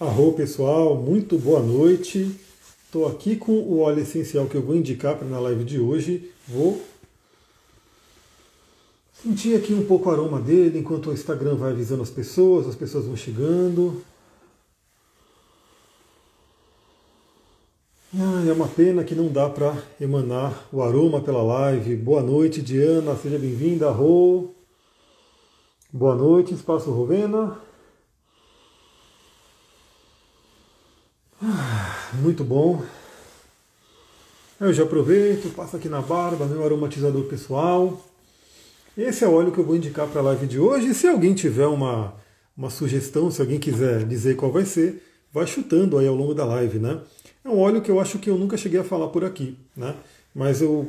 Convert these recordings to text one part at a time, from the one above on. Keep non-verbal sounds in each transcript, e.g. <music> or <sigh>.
Arro pessoal, muito boa noite. Estou aqui com o óleo essencial que eu vou indicar para na live de hoje. Vou sentir aqui um pouco o aroma dele enquanto o Instagram vai avisando as pessoas, as pessoas vão chegando. É uma pena que não dá para emanar o aroma pela live. Boa noite, Diana, seja bem-vinda. Rô. Boa noite, Espaço Rovena. Muito bom. Eu já aproveito, passo aqui na barba, meu aromatizador pessoal. Esse é o óleo que eu vou indicar para a live de hoje. Se alguém tiver uma, uma sugestão, se alguém quiser dizer qual vai ser, vai chutando aí ao longo da live, né? É um óleo que eu acho que eu nunca cheguei a falar por aqui, né? Mas eu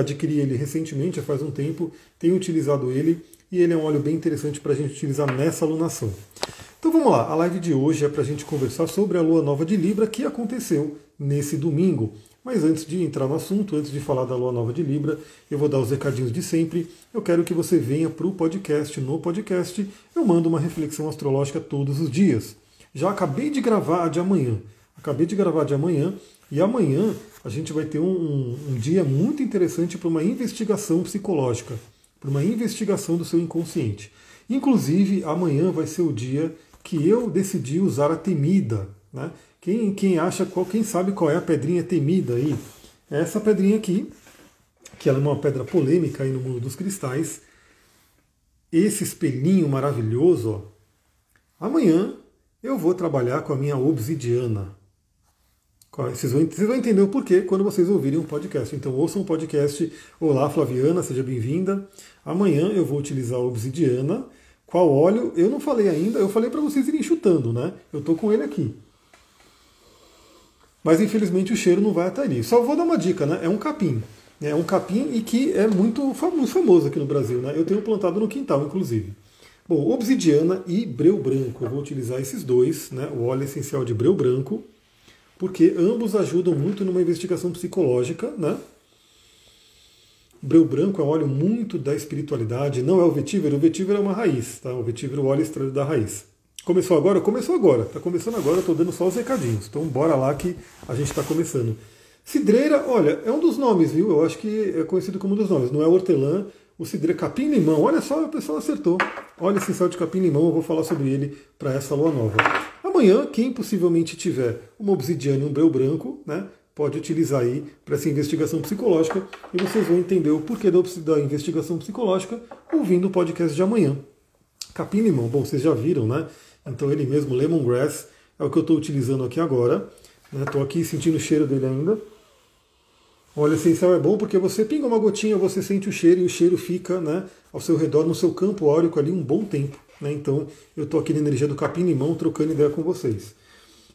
adquiri ele recentemente, faz um tempo, tenho utilizado ele e ele é um óleo bem interessante para a gente utilizar nessa alunação. Então vamos lá, a live de hoje é para a gente conversar sobre a lua nova de Libra que aconteceu nesse domingo. Mas antes de entrar no assunto, antes de falar da lua nova de Libra, eu vou dar os recadinhos de sempre. Eu quero que você venha para o podcast. No podcast, eu mando uma reflexão astrológica todos os dias. Já acabei de gravar a de amanhã. Acabei de gravar a de amanhã e amanhã a gente vai ter um, um, um dia muito interessante para uma investigação psicológica, para uma investigação do seu inconsciente. Inclusive, amanhã vai ser o dia que eu decidi usar a temida. Né? Quem, quem acha, qual, quem sabe qual é a pedrinha temida aí? É essa pedrinha aqui, que ela é uma pedra polêmica aí no mundo dos cristais. Esse espelhinho maravilhoso, ó. Amanhã eu vou trabalhar com a minha obsidiana. Vocês vão, vocês vão entender o porquê quando vocês ouvirem um podcast. Então ouçam um podcast. Olá, Flaviana, seja bem-vinda. Amanhã eu vou utilizar a obsidiana qual óleo? Eu não falei ainda, eu falei para vocês irem chutando, né? Eu tô com ele aqui. Mas infelizmente o cheiro não vai até ali. Só vou dar uma dica, né? É um capim. É um capim e que é muito famoso aqui no Brasil, né? Eu tenho plantado no quintal, inclusive. Bom, obsidiana e breu branco. Eu vou utilizar esses dois, né? O óleo essencial de breu branco, porque ambos ajudam muito numa investigação psicológica, né? Breu branco é um óleo muito da espiritualidade, não é o vetiver, o vetiver é uma raiz, tá? O vetiver é o óleo extraído da raiz. Começou agora? Começou agora, tá começando agora, tô dando só os recadinhos. Então bora lá que a gente está começando. Cidreira, olha, é um dos nomes, viu? Eu acho que é conhecido como um dos nomes, não é hortelã, o cidreira capim-limão. Olha só, o pessoal acertou. Olha esse céu de capim-limão, eu vou falar sobre ele para essa lua nova. Amanhã, quem possivelmente tiver uma obsidiana e um breu branco, né? Pode utilizar aí para essa investigação psicológica e vocês vão entender o porquê da investigação psicológica ouvindo o podcast de amanhã. Capim limão, bom, vocês já viram, né? Então ele mesmo, lemongrass, é o que eu estou utilizando aqui agora. Estou né? aqui sentindo o cheiro dele ainda. Óleo essencial é bom porque você pinga uma gotinha, você sente o cheiro e o cheiro fica né, ao seu redor, no seu campo áurico ali um bom tempo. Né? Então eu estou aqui na energia do capim-limão trocando ideia com vocês.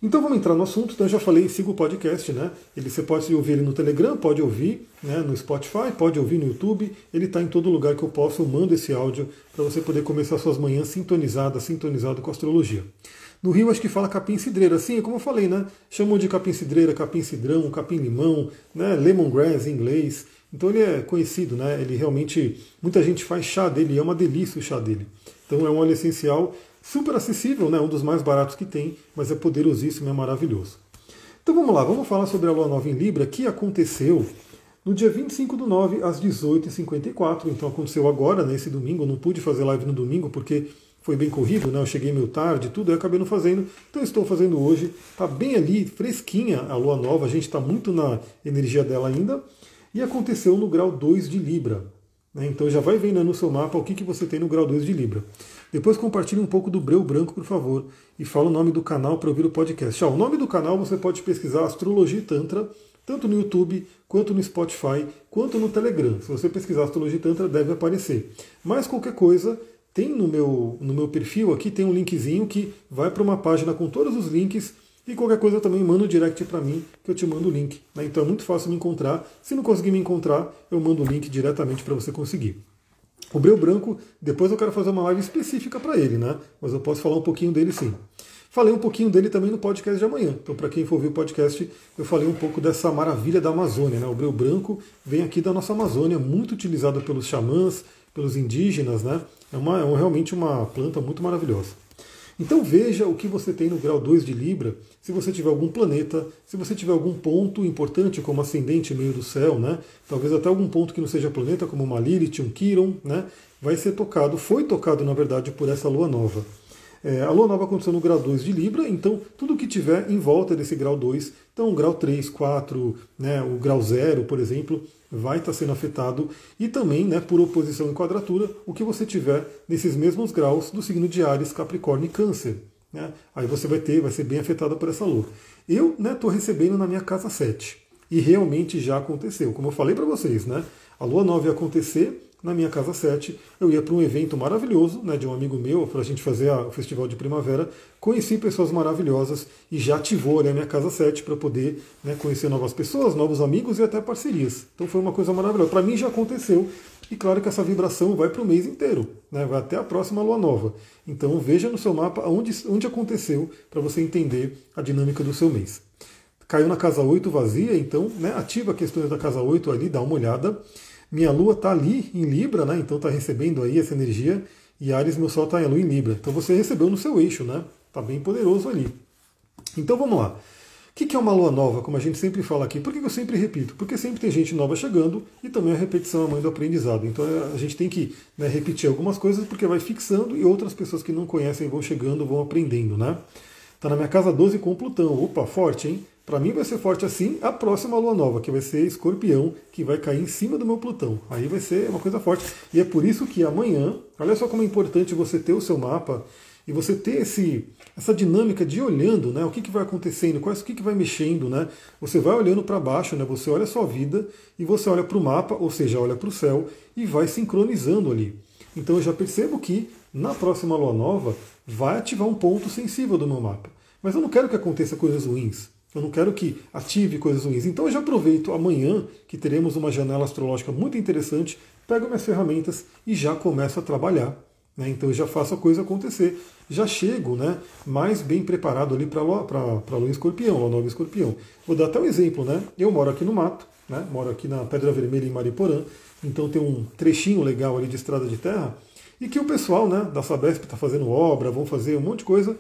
Então vamos entrar no assunto. Então eu já falei, siga o podcast, né? Ele, você pode ouvir ele no Telegram, pode ouvir né, no Spotify, pode ouvir no YouTube. Ele está em todo lugar que eu posso. Eu mando esse áudio para você poder começar suas manhãs sintonizadas, sintonizado com a astrologia. No Rio acho que fala capim cidreira, assim, como eu falei, né? Chamam de capim cidreira, capim cidrão, capim limão, né? Lemongrass em inglês. Então ele é conhecido, né? Ele realmente, muita gente faz chá dele, é uma delícia o chá dele. Então é um óleo essencial super acessível, né? um dos mais baratos que tem, mas é poderosíssimo, é maravilhoso. Então vamos lá, vamos falar sobre a Lua Nova em Libra, que aconteceu no dia 25 do 9, às 18h54. Então aconteceu agora, nesse né, domingo. Eu não pude fazer live no domingo porque foi bem corrido, né? Eu cheguei meio tarde, tudo, eu acabei não fazendo. Então estou fazendo hoje. Está bem ali, fresquinha a Lua Nova, a gente está muito na energia dela ainda. E aconteceu no grau 2 de Libra. Né? Então já vai vendo no seu mapa o que, que você tem no grau 2 de Libra. Depois compartilhe um pouco do Breu Branco, por favor, e fala o nome do canal para ouvir o podcast. o nome do canal você pode pesquisar Astrologia e Tantra, tanto no YouTube, quanto no Spotify, quanto no Telegram. Se você pesquisar Astrologia e Tantra, deve aparecer. Mas qualquer coisa, tem no meu, no meu perfil aqui, tem um linkzinho que vai para uma página com todos os links e qualquer coisa também manda um direct para mim que eu te mando o link. Né? Então é muito fácil me encontrar. Se não conseguir me encontrar, eu mando o link diretamente para você conseguir. O Breu Branco, depois eu quero fazer uma live específica para ele, né? Mas eu posso falar um pouquinho dele sim. Falei um pouquinho dele também no podcast de amanhã. Então, para quem for ver o podcast, eu falei um pouco dessa maravilha da Amazônia. Né? O breu branco vem aqui da nossa Amazônia, muito utilizado pelos xamãs, pelos indígenas. Né? É, uma, é realmente uma planta muito maravilhosa. Então veja o que você tem no grau 2 de Libra, se você tiver algum planeta, se você tiver algum ponto importante como ascendente meio do céu, né? Talvez até algum ponto que não seja planeta, como uma Lilith, um Quiron, né? Vai ser tocado, foi tocado na verdade por essa lua nova. É, a lua nova aconteceu no grau 2 de Libra, então tudo que tiver em volta desse grau 2, então o grau 3, 4, né, o grau 0, por exemplo, vai estar sendo afetado e também, né, por oposição e quadratura, o que você tiver nesses mesmos graus do signo de Ares, Capricórnio e Câncer. Né? Aí você vai ter, vai ser bem afetado por essa lua. Eu estou né, recebendo na minha casa 7 e realmente já aconteceu. Como eu falei para vocês, né, a lua nova ia acontecer na minha casa 7. Eu ia para um evento maravilhoso né, de um amigo meu, para a gente fazer a, o festival de primavera. Conheci pessoas maravilhosas e já ativou ali a minha casa 7 para poder né, conhecer novas pessoas, novos amigos e até parcerias. Então foi uma coisa maravilhosa. Para mim já aconteceu. E claro que essa vibração vai para o mês inteiro, né, vai até a próxima lua nova. Então veja no seu mapa onde, onde aconteceu para você entender a dinâmica do seu mês. Caiu na casa 8 vazia, então né, ativa questões da casa 8 ali, dá uma olhada. Minha lua está ali em Libra, né? Então está recebendo aí essa energia. E Ares, meu sol está em lua em Libra. Então você recebeu no seu eixo, né? Está bem poderoso ali. Então vamos lá. O que é uma lua nova, como a gente sempre fala aqui? Por que eu sempre repito? Porque sempre tem gente nova chegando e também a repetição é a mãe do aprendizado. Então a gente tem que né, repetir algumas coisas porque vai fixando e outras pessoas que não conhecem vão chegando, vão aprendendo, né? Está na minha casa 12 com Plutão. Opa, forte, hein? Para mim vai ser forte assim a próxima lua nova, que vai ser escorpião, que vai cair em cima do meu Plutão. Aí vai ser uma coisa forte. E é por isso que amanhã, olha só como é importante você ter o seu mapa e você ter esse, essa dinâmica de olhando, né? O que, que vai acontecendo, quais, o que, que vai mexendo, né? Você vai olhando para baixo, né? Você olha a sua vida e você olha para o mapa, ou seja, olha para o céu e vai sincronizando ali. Então eu já percebo que na próxima lua nova vai ativar um ponto sensível do meu mapa. Mas eu não quero que aconteça coisas ruins. Eu não quero que ative coisas ruins. Então eu já aproveito amanhã, que teremos uma janela astrológica muito interessante, pego minhas ferramentas e já começo a trabalhar. Né? Então eu já faço a coisa acontecer. Já chego né, mais bem preparado ali para a lua escorpião, a nova escorpião. Vou dar até um exemplo. Né? Eu moro aqui no mato, né? moro aqui na Pedra Vermelha em Mariporã, então tem um trechinho legal ali de estrada de terra, e que o pessoal né, da Sabesp está fazendo obra, vão fazer um monte de coisa.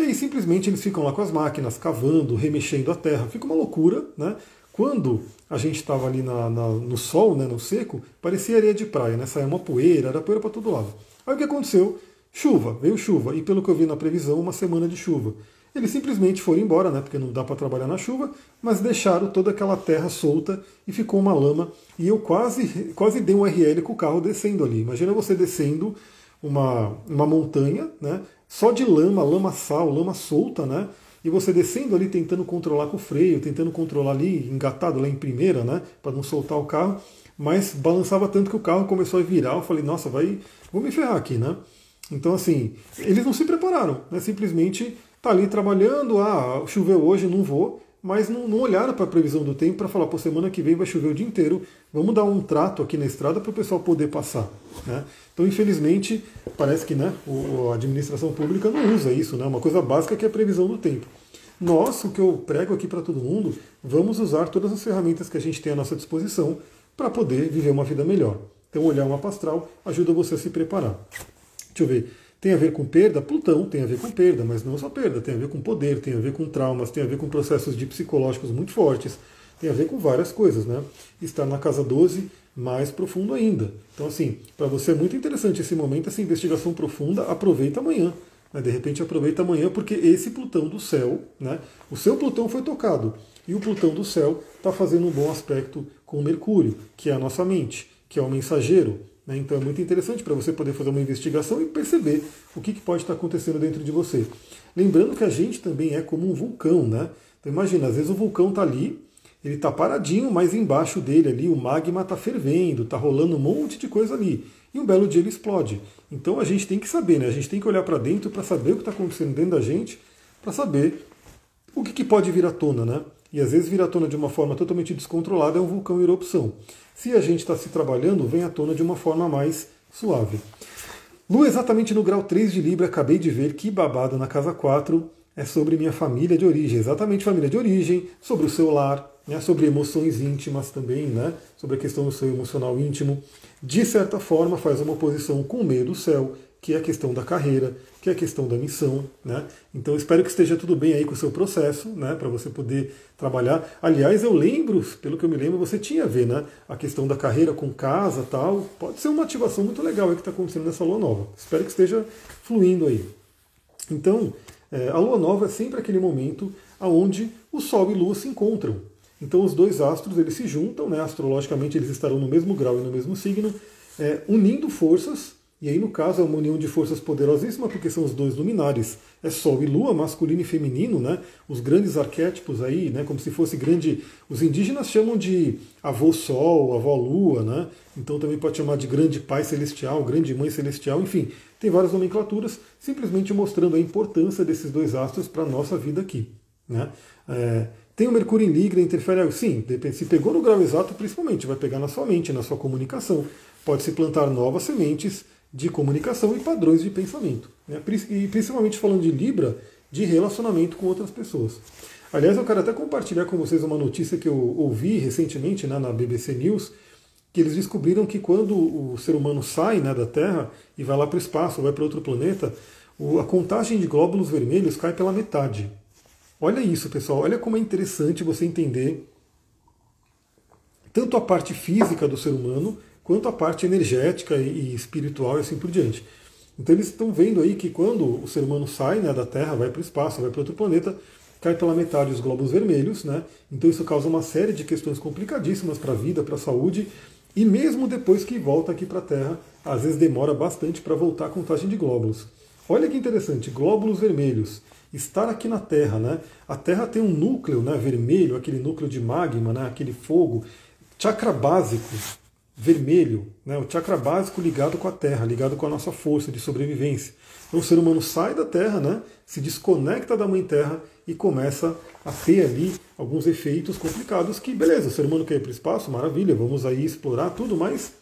E aí simplesmente eles ficam lá com as máquinas, cavando, remexendo a terra. Fica uma loucura, né? Quando a gente estava ali na, na, no sol, né, no seco, parecia areia de praia, né? Saia uma poeira, era poeira para todo lado. Aí o que aconteceu? Chuva, veio chuva, e pelo que eu vi na previsão, uma semana de chuva. Eles simplesmente foram embora, né, porque não dá para trabalhar na chuva, mas deixaram toda aquela terra solta e ficou uma lama. E eu quase, quase dei um RL com o carro descendo ali. Imagina você descendo uma, uma montanha, né, só de lama, lama sal, lama solta, né? E você descendo ali tentando controlar com o freio, tentando controlar ali, engatado lá em primeira, né? Para não soltar o carro, mas balançava tanto que o carro começou a virar. Eu falei, nossa, vai, vou me ferrar aqui, né? Então, assim, eles não se prepararam, né? Simplesmente tá ali trabalhando, ah, choveu hoje, não vou mas não, não olharam para a previsão do tempo para falar, pô, semana que vem vai chover o dia inteiro, vamos dar um trato aqui na estrada para o pessoal poder passar. Né? Então, infelizmente, parece que né, a administração pública não usa isso, né? uma coisa básica que é a previsão do tempo. Nós, o que eu prego aqui para todo mundo, vamos usar todas as ferramentas que a gente tem à nossa disposição para poder viver uma vida melhor. Então, olhar uma astral ajuda você a se preparar. Deixa eu ver. Tem a ver com perda? Plutão tem a ver com perda, mas não só perda, tem a ver com poder, tem a ver com traumas, tem a ver com processos de psicológicos muito fortes, tem a ver com várias coisas, né? Está na casa 12, mais profundo ainda. Então, assim, para você é muito interessante esse momento, essa investigação profunda, aproveita amanhã. Né? De repente aproveita amanhã, porque esse Plutão do céu, né? O seu Plutão foi tocado. E o Plutão do céu está fazendo um bom aspecto com o Mercúrio, que é a nossa mente, que é o mensageiro, né? Então é muito interessante para você poder fazer uma investigação e perceber o que, que pode estar acontecendo dentro de você. Lembrando que a gente também é como um vulcão, né? Então imagina, às vezes o vulcão está ali, ele está paradinho, mas embaixo dele ali o magma está fervendo, está rolando um monte de coisa ali. E um belo dia ele explode. Então a gente tem que saber, né? A gente tem que olhar para dentro para saber o que está acontecendo dentro da gente, para saber o que, que pode vir à tona, né? E às vezes vir à tona de uma forma totalmente descontrolada é um vulcão em erupção. Se a gente está se trabalhando, vem à tona de uma forma mais suave. Lua exatamente no grau 3 de Libra, acabei de ver que babado na casa 4 é sobre minha família de origem, exatamente família de origem, sobre o seu lar, né, sobre emoções íntimas também, né, sobre a questão do seu emocional íntimo. De certa forma, faz uma oposição com o meio do céu, que é a questão da carreira, que é a questão da missão, né? Então espero que esteja tudo bem aí com o seu processo, né? Para você poder trabalhar. Aliás, eu lembro, pelo que eu me lembro, você tinha a ver, né? A questão da carreira com casa tal. Pode ser uma ativação muito legal aí que está acontecendo nessa lua nova. Espero que esteja fluindo aí. Então, é, a lua nova é sempre aquele momento onde o Sol e Lua se encontram. Então os dois astros eles se juntam, né? astrologicamente eles estarão no mesmo grau e no mesmo signo, é, unindo forças e aí, no caso, é uma união de forças poderosíssima, porque são os dois luminares. É Sol e Lua, masculino e feminino, né? Os grandes arquétipos aí, né? Como se fosse grande. Os indígenas chamam de avô Sol, avó Lua, né? Então também pode chamar de grande pai celestial, grande mãe celestial, enfim, tem várias nomenclaturas, simplesmente mostrando a importância desses dois astros para a nossa vida aqui. Né? É, tem o Mercúrio em Ligra, interfere. Sim, depende. Se pegou no grau exato, principalmente, vai pegar na sua mente, na sua comunicação. Pode se plantar novas sementes de comunicação e padrões de pensamento. Né? E principalmente falando de Libra, de relacionamento com outras pessoas. Aliás, eu quero até compartilhar com vocês uma notícia que eu ouvi recentemente né, na BBC News, que eles descobriram que quando o ser humano sai né, da Terra e vai lá para o espaço, vai para outro planeta, a contagem de glóbulos vermelhos cai pela metade. Olha isso, pessoal. Olha como é interessante você entender tanto a parte física do ser humano quanto a parte energética e espiritual e assim por diante. Então eles estão vendo aí que quando o ser humano sai né, da Terra, vai para o espaço, vai para outro planeta, cai pela metade os globos vermelhos, né? Então isso causa uma série de questões complicadíssimas para a vida, para a saúde, e mesmo depois que volta aqui para a Terra, às vezes demora bastante para voltar a contagem de glóbulos. Olha que interessante, glóbulos vermelhos. Estar aqui na Terra, né? A Terra tem um núcleo né, vermelho, aquele núcleo de magma, né, aquele fogo, chakra básico, vermelho, né, o chakra básico ligado com a Terra, ligado com a nossa força de sobrevivência. Então o ser humano sai da Terra, né, se desconecta da Mãe Terra e começa a ter ali alguns efeitos complicados que, beleza, o ser humano quer ir para o espaço, maravilha, vamos aí explorar tudo, mas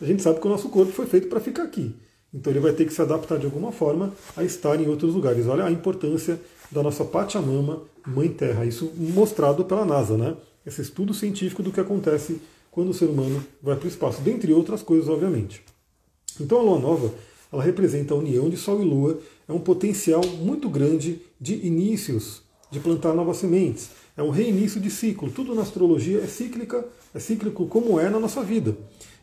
a gente sabe que o nosso corpo foi feito para ficar aqui. Então ele vai ter que se adaptar de alguma forma a estar em outros lugares. Olha a importância da nossa Pachamama, Mãe Terra. Isso mostrado pela NASA, né? Esse estudo científico do que acontece quando o ser humano vai para o espaço, dentre outras coisas, obviamente. Então a lua nova, ela representa a união de Sol e Lua, é um potencial muito grande de inícios, de plantar novas sementes. É um reinício de ciclo. Tudo na astrologia é cíclica, é cíclico como é na nossa vida.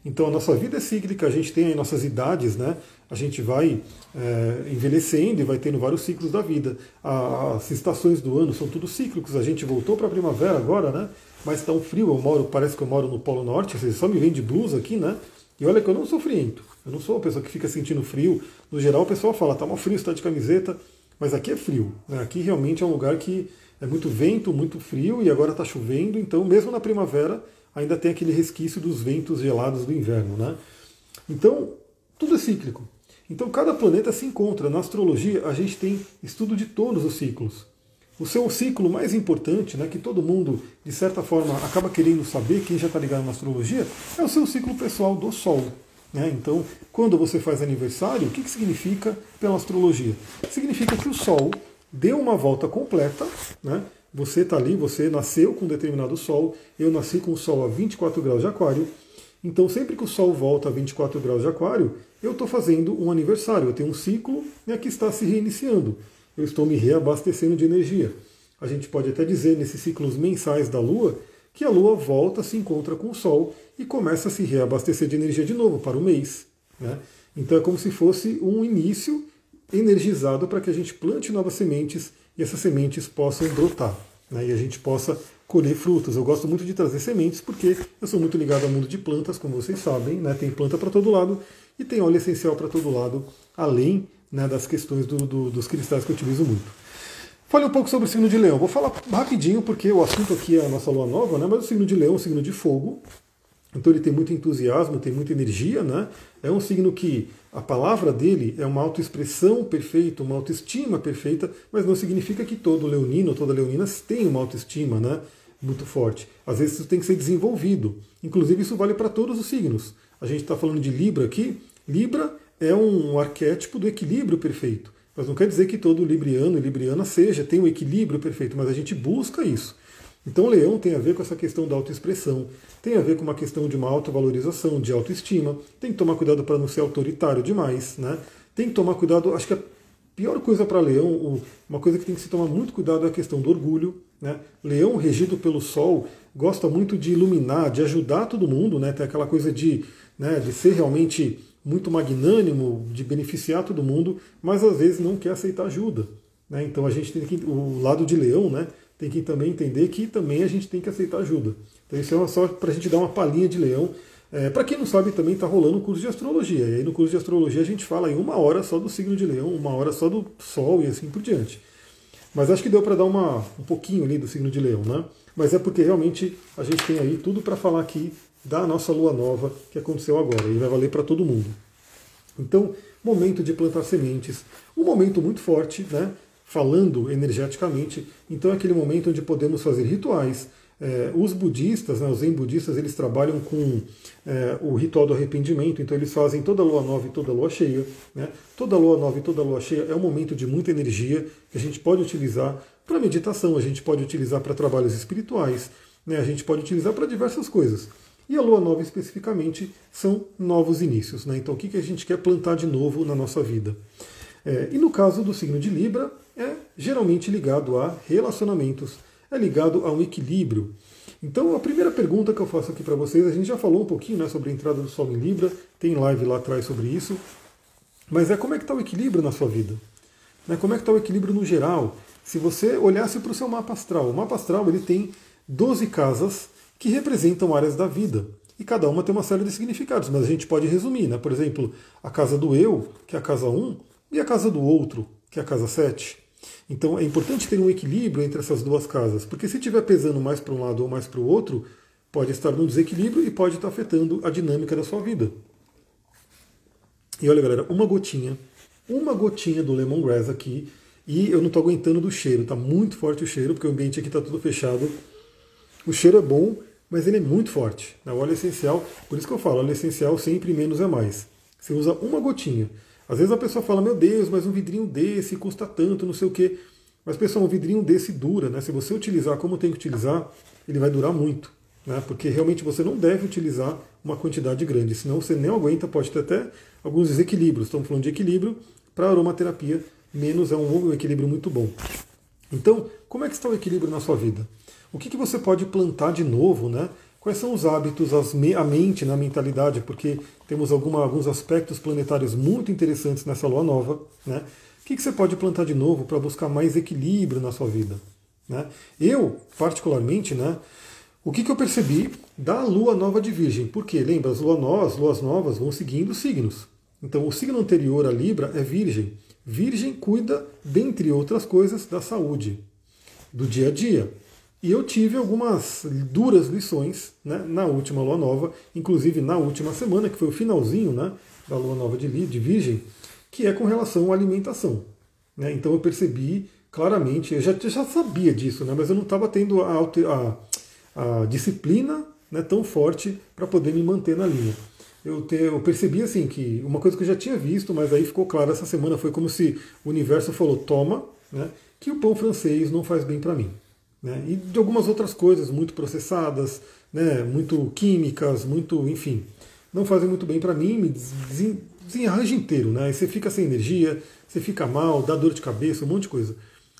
Então a nossa vida é cíclica, a gente tem aí nossas idades, né? A gente vai é, envelhecendo e vai tendo vários ciclos da vida. As estações do ano são tudo cíclicos. A gente voltou para a primavera agora, né? mas está um frio, eu moro, parece que eu moro no Polo Norte, vocês só me vêm de blusa aqui, né? E olha que eu não sou friento, eu não sou uma pessoa que fica sentindo frio. No geral o pessoal fala, tá mal frio, está de camiseta, mas aqui é frio. Né? Aqui realmente é um lugar que é muito vento, muito frio e agora está chovendo, então mesmo na primavera ainda tem aquele resquício dos ventos gelados do inverno, né? Então, tudo é cíclico. Então cada planeta se encontra. Na astrologia a gente tem estudo de todos os ciclos. O seu ciclo mais importante, né, que todo mundo, de certa forma, acaba querendo saber, quem já está ligado na astrologia, é o seu ciclo pessoal do Sol. Né? Então, quando você faz aniversário, o que, que significa pela astrologia? Significa que o Sol deu uma volta completa, né? você está ali, você nasceu com um determinado Sol, eu nasci com o Sol a 24 graus de Aquário, então sempre que o Sol volta a 24 graus de Aquário, eu estou fazendo um aniversário, eu tenho um ciclo né, que está se reiniciando eu estou me reabastecendo de energia. A gente pode até dizer nesses ciclos mensais da Lua que a Lua volta, se encontra com o Sol e começa a se reabastecer de energia de novo para o mês. Né? Então é como se fosse um início energizado para que a gente plante novas sementes e essas sementes possam brotar né? e a gente possa colher frutos. Eu gosto muito de trazer sementes porque eu sou muito ligado ao mundo de plantas, como vocês sabem, né? tem planta para todo lado e tem óleo essencial para todo lado, além né, das questões do, do, dos cristais que eu utilizo muito. Fale um pouco sobre o signo de leão. Vou falar rapidinho, porque o assunto aqui é a nossa lua nova, né, mas o signo de leão é um signo de fogo, então ele tem muito entusiasmo, tem muita energia, né? É um signo que a palavra dele é uma autoexpressão perfeita, uma autoestima perfeita, mas não significa que todo leonino, toda leonina tem uma autoestima, né? Muito forte. Às vezes isso tem que ser desenvolvido. Inclusive isso vale para todos os signos. A gente está falando de Libra aqui. Libra é um arquétipo do equilíbrio perfeito. Mas não quer dizer que todo libriano e libriana seja, tem um equilíbrio perfeito, mas a gente busca isso. Então, leão tem a ver com essa questão da autoexpressão, tem a ver com uma questão de uma autovalorização, de autoestima, tem que tomar cuidado para não ser autoritário demais, né? Tem que tomar cuidado, acho que a pior coisa para leão, uma coisa que tem que se tomar muito cuidado é a questão do orgulho. Né? Leão regido pelo Sol gosta muito de iluminar, de ajudar todo mundo, né? tem aquela coisa de, né, de ser realmente muito magnânimo, de beneficiar todo mundo, mas às vezes não quer aceitar ajuda. Né? Então a gente tem que, o lado de leão, né, tem que também entender que também a gente tem que aceitar ajuda. Então isso é só para a gente dar uma palhinha de leão. É, para quem não sabe, também está rolando um curso de astrologia. E aí no curso de astrologia a gente fala em uma hora só do signo de leão, uma hora só do sol e assim por diante. Mas acho que deu para dar uma, um pouquinho ali do signo de leão, né? Mas é porque realmente a gente tem aí tudo para falar aqui da nossa lua nova que aconteceu agora e vai valer para todo mundo. Então, momento de plantar sementes, um momento muito forte, né? Falando energeticamente. Então é aquele momento onde podemos fazer rituais. É, os budistas, né, os zen budistas, eles trabalham com é, o ritual do arrependimento, então eles fazem toda lua nova e toda lua cheia. Né? Toda lua nova e toda lua cheia é um momento de muita energia que a gente pode utilizar para meditação, a gente pode utilizar para trabalhos espirituais, né? a gente pode utilizar para diversas coisas. E a lua nova especificamente são novos inícios. Né? Então o que, que a gente quer plantar de novo na nossa vida? É, e no caso do signo de Libra, é geralmente ligado a relacionamentos, é ligado a um equilíbrio. Então, a primeira pergunta que eu faço aqui para vocês, a gente já falou um pouquinho né, sobre a entrada do Sol em Libra, tem live lá atrás sobre isso, mas é como é que está o equilíbrio na sua vida? Né, como é que está o equilíbrio no geral? Se você olhasse para o seu mapa astral, o mapa astral ele tem 12 casas que representam áreas da vida. E cada uma tem uma série de significados, mas a gente pode resumir, né? Por exemplo, a casa do eu, que é a casa 1, e a casa do outro, que é a casa 7. Então é importante ter um equilíbrio entre essas duas casas, porque se estiver pesando mais para um lado ou mais para o outro, pode estar no desequilíbrio e pode estar afetando a dinâmica da sua vida. E olha, galera, uma gotinha, uma gotinha do lemongrass aqui, e eu não estou aguentando do cheiro, está muito forte o cheiro, porque o ambiente aqui está tudo fechado. O cheiro é bom, mas ele é muito forte. O óleo essencial, por isso que eu falo, óleo essencial sempre menos é mais. Você usa uma gotinha. Às vezes a pessoa fala, meu Deus, mas um vidrinho desse custa tanto, não sei o quê. Mas pessoal, um vidrinho desse dura, né? Se você utilizar como tem que utilizar, ele vai durar muito. Né? Porque realmente você não deve utilizar uma quantidade grande, senão você nem aguenta, pode ter até alguns desequilíbrios. Estamos falando de equilíbrio, para aromaterapia, menos é um equilíbrio muito bom. Então, como é que está o equilíbrio na sua vida? O que, que você pode plantar de novo, né? Quais são os hábitos, a mente, na mentalidade, porque temos alguma, alguns aspectos planetários muito interessantes nessa lua nova. Né? O que, que você pode plantar de novo para buscar mais equilíbrio na sua vida? Né? Eu, particularmente, né, o que, que eu percebi da lua nova de Virgem? Porque, lembra, as luas novas, luas novas vão seguindo signos. Então, o signo anterior a Libra é Virgem. Virgem cuida, dentre outras coisas, da saúde, do dia a dia. E eu tive algumas duras lições né, na última lua nova, inclusive na última semana, que foi o finalzinho né, da lua nova de, de Virgem, que é com relação à alimentação. Né? Então eu percebi claramente, eu já, já sabia disso, né, mas eu não estava tendo a, a, a disciplina né, tão forte para poder me manter na linha. Eu, te, eu, percebi assim que uma coisa que eu já tinha visto, mas aí ficou claro essa semana foi como se o universo falou: toma, né, que o pão francês não faz bem para mim. Né? E de algumas outras coisas muito processadas, né? muito químicas, muito, enfim, não fazem muito bem para mim, me desenranja inteiro. Né? Aí você fica sem energia, você fica mal, dá dor de cabeça, um monte de coisa.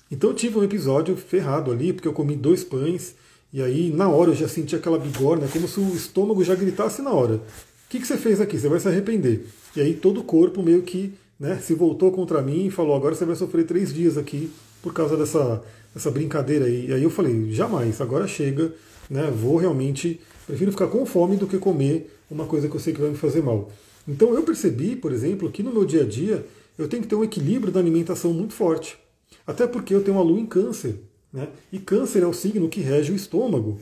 Então eu tive um episódio ferrado ali, porque eu comi dois pães, e aí na hora eu já senti aquela bigorna, como se o estômago já gritasse na hora. O que, que você fez aqui? Você vai se arrepender. E aí todo o corpo meio que né, se voltou contra mim e falou: agora você vai sofrer três dias aqui por causa dessa, essa brincadeira aí. E aí eu falei, jamais, agora chega, né? Vou realmente, prefiro ficar com fome do que comer uma coisa que eu sei que vai me fazer mal. Então eu percebi, por exemplo, que no meu dia a dia eu tenho que ter um equilíbrio da alimentação muito forte. Até porque eu tenho uma lua em câncer. Né? E câncer é o signo que rege o estômago.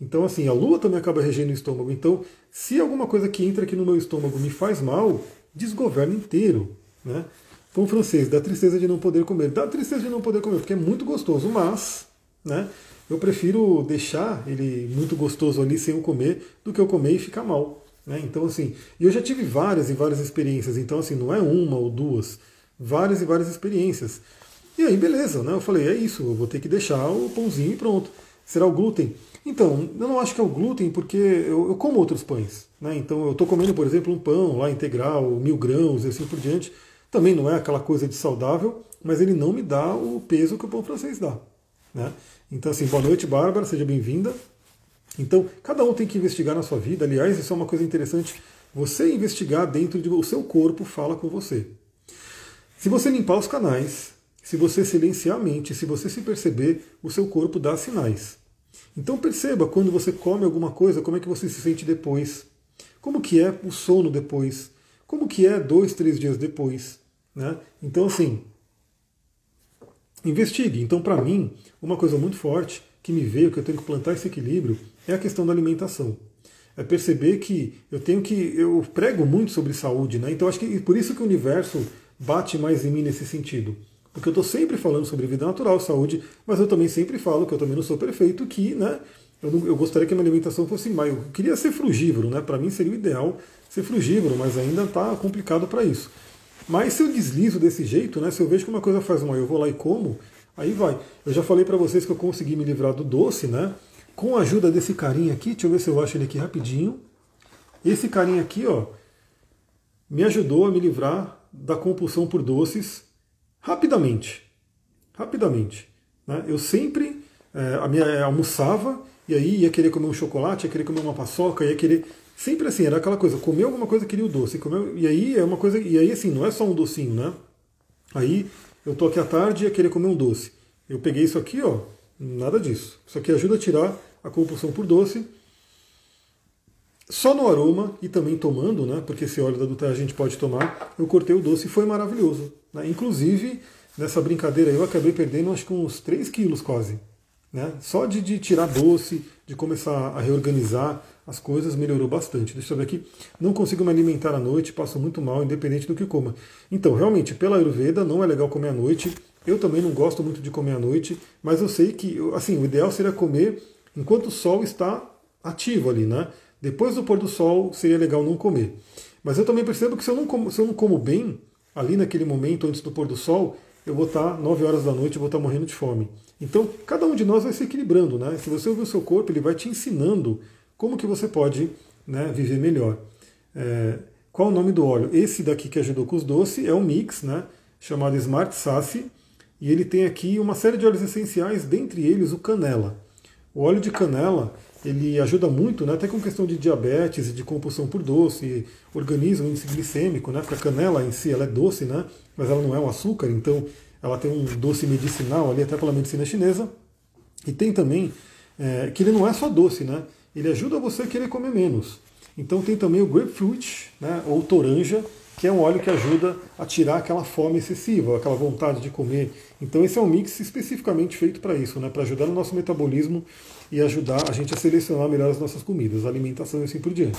Então, assim, a lua também acaba regendo o estômago. Então, se alguma coisa que entra aqui no meu estômago me faz mal, desgoverna inteiro. Né? Pão francês, dá tristeza de não poder comer. Dá tristeza de não poder comer, porque é muito gostoso, mas né, eu prefiro deixar ele muito gostoso ali sem eu comer do que eu comer e ficar mal. Né? Então, assim, eu já tive várias e várias experiências, então, assim, não é uma ou duas, várias e várias experiências. E aí, beleza, né? Eu falei, é isso, eu vou ter que deixar o pãozinho e pronto. Será o glúten? Então, eu não acho que é o glúten, porque eu, eu como outros pães. Né? Então, eu estou comendo, por exemplo, um pão lá integral, mil grãos e assim por diante. Também não é aquela coisa de saudável, mas ele não me dá o peso que o pão francês dá. Né? Então, assim, boa noite, Bárbara, seja bem-vinda. Então, cada um tem que investigar na sua vida. Aliás, isso é uma coisa interessante. Você investigar dentro de o seu corpo fala com você. Se você limpar os canais, se você silenciar a mente, se você se perceber, o seu corpo dá sinais. Então perceba quando você come alguma coisa, como é que você se sente depois. Como que é o sono depois. Como que é dois, três dias depois. Né? Então assim, investigue. Então para mim, uma coisa muito forte que me veio, que eu tenho que plantar esse equilíbrio, é a questão da alimentação. É perceber que eu tenho que. Eu prego muito sobre saúde, né? Então acho que por isso que o universo bate mais em mim nesse sentido. Porque eu estou sempre falando sobre vida natural, saúde, mas eu também sempre falo que eu também não sou perfeito, que né, eu, não, eu gostaria que a minha alimentação fosse mais. Eu queria ser frugívoro, né? Para mim seria o ideal ser frugívoro, mas ainda está complicado para isso. Mas se eu deslizo desse jeito, né? Se eu vejo que uma coisa faz mal, eu vou lá e como, aí vai. Eu já falei para vocês que eu consegui me livrar do doce, né? Com a ajuda desse carinha aqui, deixa eu ver se eu acho ele aqui rapidinho. Esse carinha aqui, ó, me ajudou a me livrar da compulsão por doces rapidamente. Rapidamente. Né? Eu sempre é, a minha, é, almoçava e aí ia querer comer um chocolate, ia querer comer uma paçoca, ia querer. Sempre assim, era aquela coisa, comer alguma coisa queria o doce. Comer, e aí é uma coisa. E aí assim, não é só um docinho, né? Aí eu tô aqui à tarde e ia querer comer um doce. Eu peguei isso aqui, ó, nada disso. Isso aqui ajuda a tirar a compulsão por doce. Só no aroma e também tomando, né? Porque esse óleo da Dutra a gente pode tomar. Eu cortei o doce e foi maravilhoso. Né? Inclusive, nessa brincadeira eu acabei perdendo acho que uns 3 quilos quase. Né? Só de, de tirar doce, de começar a reorganizar as coisas, melhorou bastante. Deixa eu ver aqui. Não consigo me alimentar à noite, passo muito mal, independente do que coma. Então, realmente, pela Ayurveda, não é legal comer à noite. Eu também não gosto muito de comer à noite, mas eu sei que, assim, o ideal seria comer enquanto o sol está ativo ali, né? Depois do pôr do sol, seria legal não comer. Mas eu também percebo que se eu não como, se eu não como bem, ali naquele momento antes do pôr do sol, eu vou estar 9 horas da noite, eu vou estar morrendo de fome. Então, cada um de nós vai se equilibrando, né? Se você ouvir o seu corpo, ele vai te ensinando como que você pode né, viver melhor. É, qual o nome do óleo? Esse daqui que ajudou com os doces é um mix, né? Chamado Smart Sassy. E ele tem aqui uma série de óleos essenciais, dentre eles o canela. O óleo de canela ele ajuda muito, né, até com questão de diabetes e de compulsão por doce, organismo, índice glicêmico, né, porque a canela em si ela é doce, né, mas ela não é um açúcar, então ela tem um doce medicinal ali até pela medicina chinesa. E tem também é, que ele não é só doce, né, ele ajuda você a querer comer menos. Então tem também o grapefruit, né, ou toranja, que é um óleo que ajuda a tirar aquela fome excessiva, aquela vontade de comer. Então esse é um mix especificamente feito para isso, né, para ajudar no nosso metabolismo e ajudar a gente a selecionar melhor as nossas comidas, a alimentação e assim por diante.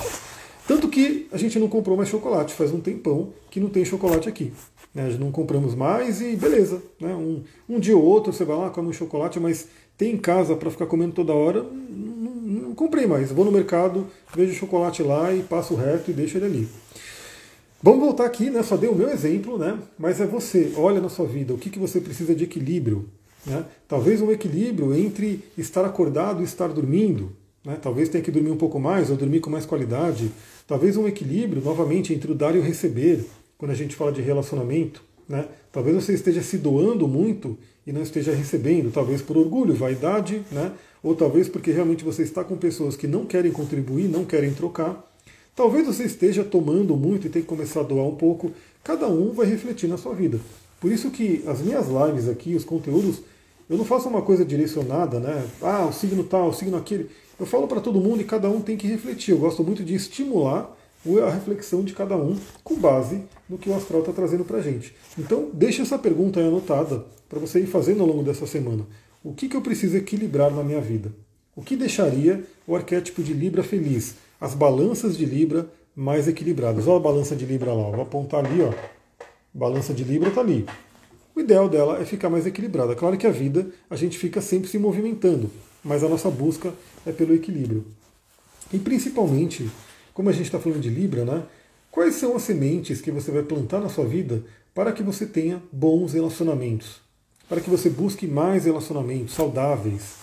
Tanto que a gente não comprou mais chocolate, faz um tempão que não tem chocolate aqui. Né? Não compramos mais e beleza. Né? Um, um dia ou outro você vai lá, come um chocolate, mas tem em casa para ficar comendo toda hora, não, comprei mais. Vou no mercado, vejo o chocolate lá e passo reto e deixo ele ali. Vamos voltar aqui, né? Só dei o meu exemplo, né? Mas é você, olha na sua vida, o que, que você precisa de equilíbrio. Né? Talvez um equilíbrio entre estar acordado e estar dormindo. Né? Talvez tenha que dormir um pouco mais ou dormir com mais qualidade. Talvez um equilíbrio, novamente, entre o dar e o receber, quando a gente fala de relacionamento. Né? Talvez você esteja se doando muito e não esteja recebendo, talvez por orgulho, vaidade, né? Ou talvez porque realmente você está com pessoas que não querem contribuir, não querem trocar. Talvez você esteja tomando muito e tem que começar a doar um pouco. Cada um vai refletir na sua vida. Por isso que as minhas lives aqui, os conteúdos, eu não faço uma coisa direcionada, né? Ah, o signo tal, o signo aquele. Eu falo para todo mundo e cada um tem que refletir. Eu gosto muito de estimular a reflexão de cada um com base no que o astral está trazendo para a gente. Então, deixe essa pergunta aí anotada para você ir fazendo ao longo dessa semana. O que, que eu preciso equilibrar na minha vida? O que deixaria o arquétipo de Libra feliz? As balanças de Libra mais equilibradas. Olha a balança de Libra lá, vou apontar ali, ó. Balança de Libra está ali. O ideal dela é ficar mais equilibrada. Claro que a vida a gente fica sempre se movimentando, mas a nossa busca é pelo equilíbrio. E principalmente, como a gente está falando de Libra, né? Quais são as sementes que você vai plantar na sua vida para que você tenha bons relacionamentos? Para que você busque mais relacionamentos saudáveis.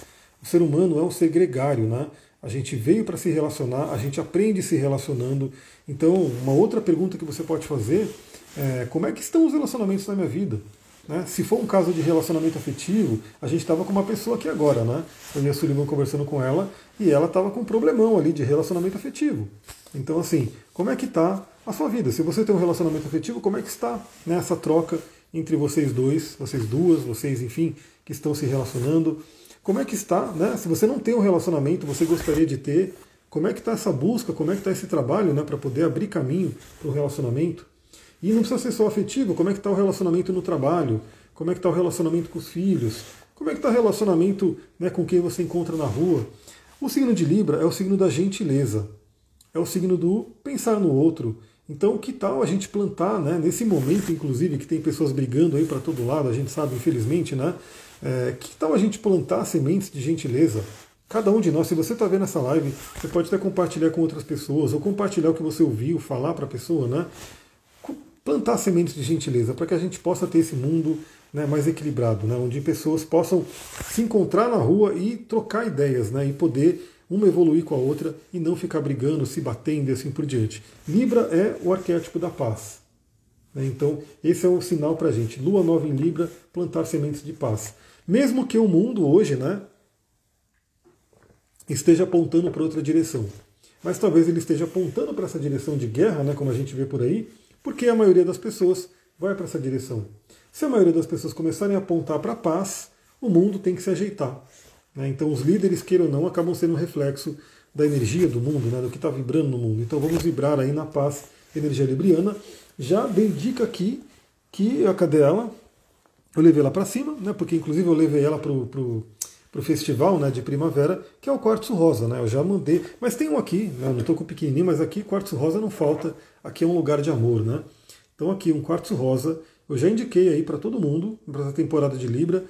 O ser humano é um ser gregário, né? A gente veio para se relacionar, a gente aprende se relacionando. Então, uma outra pergunta que você pode fazer é, como é que estão os relacionamentos na minha vida? Né? Se for um caso de relacionamento afetivo, a gente estava com uma pessoa aqui agora, né? Eu e a Sullivan conversando com ela e ela estava com um problemão ali de relacionamento afetivo. Então, assim, como é que está a sua vida? Se você tem um relacionamento afetivo, como é que está nessa troca entre vocês dois, vocês duas, vocês, enfim, que estão se relacionando? Como é que está, né? Se você não tem um relacionamento, você gostaria de ter, como é que está essa busca, como é que está esse trabalho, né, para poder abrir caminho para o relacionamento? E não precisa ser só afetivo, como é que está o relacionamento no trabalho, como é que está o relacionamento com os filhos, como é que está o relacionamento né, com quem você encontra na rua. O signo de Libra é o signo da gentileza, é o signo do pensar no outro. Então, que tal a gente plantar, né, nesse momento, inclusive, que tem pessoas brigando aí para todo lado, a gente sabe, infelizmente, né? É, que tal a gente plantar sementes de gentileza? Cada um de nós, se você está vendo essa live, você pode até compartilhar com outras pessoas, ou compartilhar o que você ouviu, falar para a pessoa, né? plantar sementes de gentileza para que a gente possa ter esse mundo né, mais equilibrado, né, onde pessoas possam se encontrar na rua e trocar ideias né, e poder uma evoluir com a outra e não ficar brigando, se batendo e assim por diante. Libra é o arquétipo da paz. Né, então, esse é o sinal para a gente. Lua nova em Libra, plantar sementes de paz. Mesmo que o mundo hoje né, esteja apontando para outra direção. Mas talvez ele esteja apontando para essa direção de guerra, né, como a gente vê por aí, porque a maioria das pessoas vai para essa direção. Se a maioria das pessoas começarem a apontar para a paz, o mundo tem que se ajeitar. Né? Então, os líderes, queiram ou não, acabam sendo um reflexo da energia do mundo, né? do que está vibrando no mundo. Então, vamos vibrar aí na paz, energia libriana. Já dei dica aqui que a cadela, eu levei ela para cima, né? porque inclusive eu levei ela para o para o festival né, de primavera, que é o quartzo rosa. Né? Eu já mandei, mas tem um aqui, né, não estou com o pequenininho, mas aqui quartzo rosa não falta, aqui é um lugar de amor. Né? Então aqui um quartzo rosa, eu já indiquei aí para todo mundo, para essa temporada de Libra.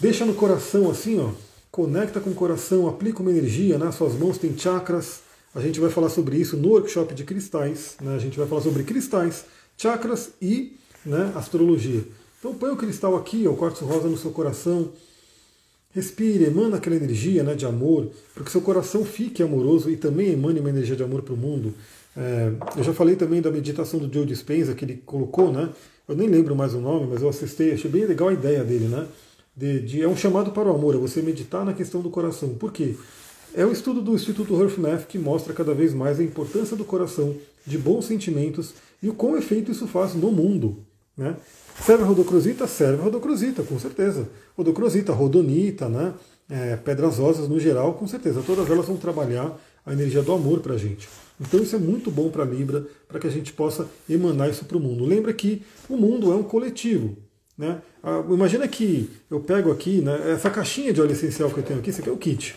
Deixa no coração assim, ó, conecta com o coração, aplica uma energia, né? suas mãos têm chakras, a gente vai falar sobre isso no workshop de cristais, né? a gente vai falar sobre cristais, chakras e né, astrologia. Então põe o cristal aqui, ó, o quartzo rosa no seu coração, Respire, emana aquela energia né, de amor, para que seu coração fique amoroso e também emane uma energia de amor para o mundo. É, eu já falei também da meditação do Joe Dispenza que ele colocou, né? Eu nem lembro mais o nome, mas eu assisti, achei bem legal a ideia dele, né? De, de, é um chamado para o amor, é você meditar na questão do coração. Por quê? É o estudo do Instituto HearthMath que mostra cada vez mais a importância do coração, de bons sentimentos e o quão efeito isso faz no mundo. Né? Serve a rodocrosita? Serve a rodocrosita, com certeza. Rodocrosita, rodonita, né? É, pedras rosas no geral, com certeza. Todas elas vão trabalhar a energia do amor para a gente. Então isso é muito bom para Libra, para que a gente possa emanar isso para o mundo. Lembra que o mundo é um coletivo. Né? Ah, imagina que eu pego aqui, né, essa caixinha de óleo essencial que eu tenho aqui, esse aqui é o kit.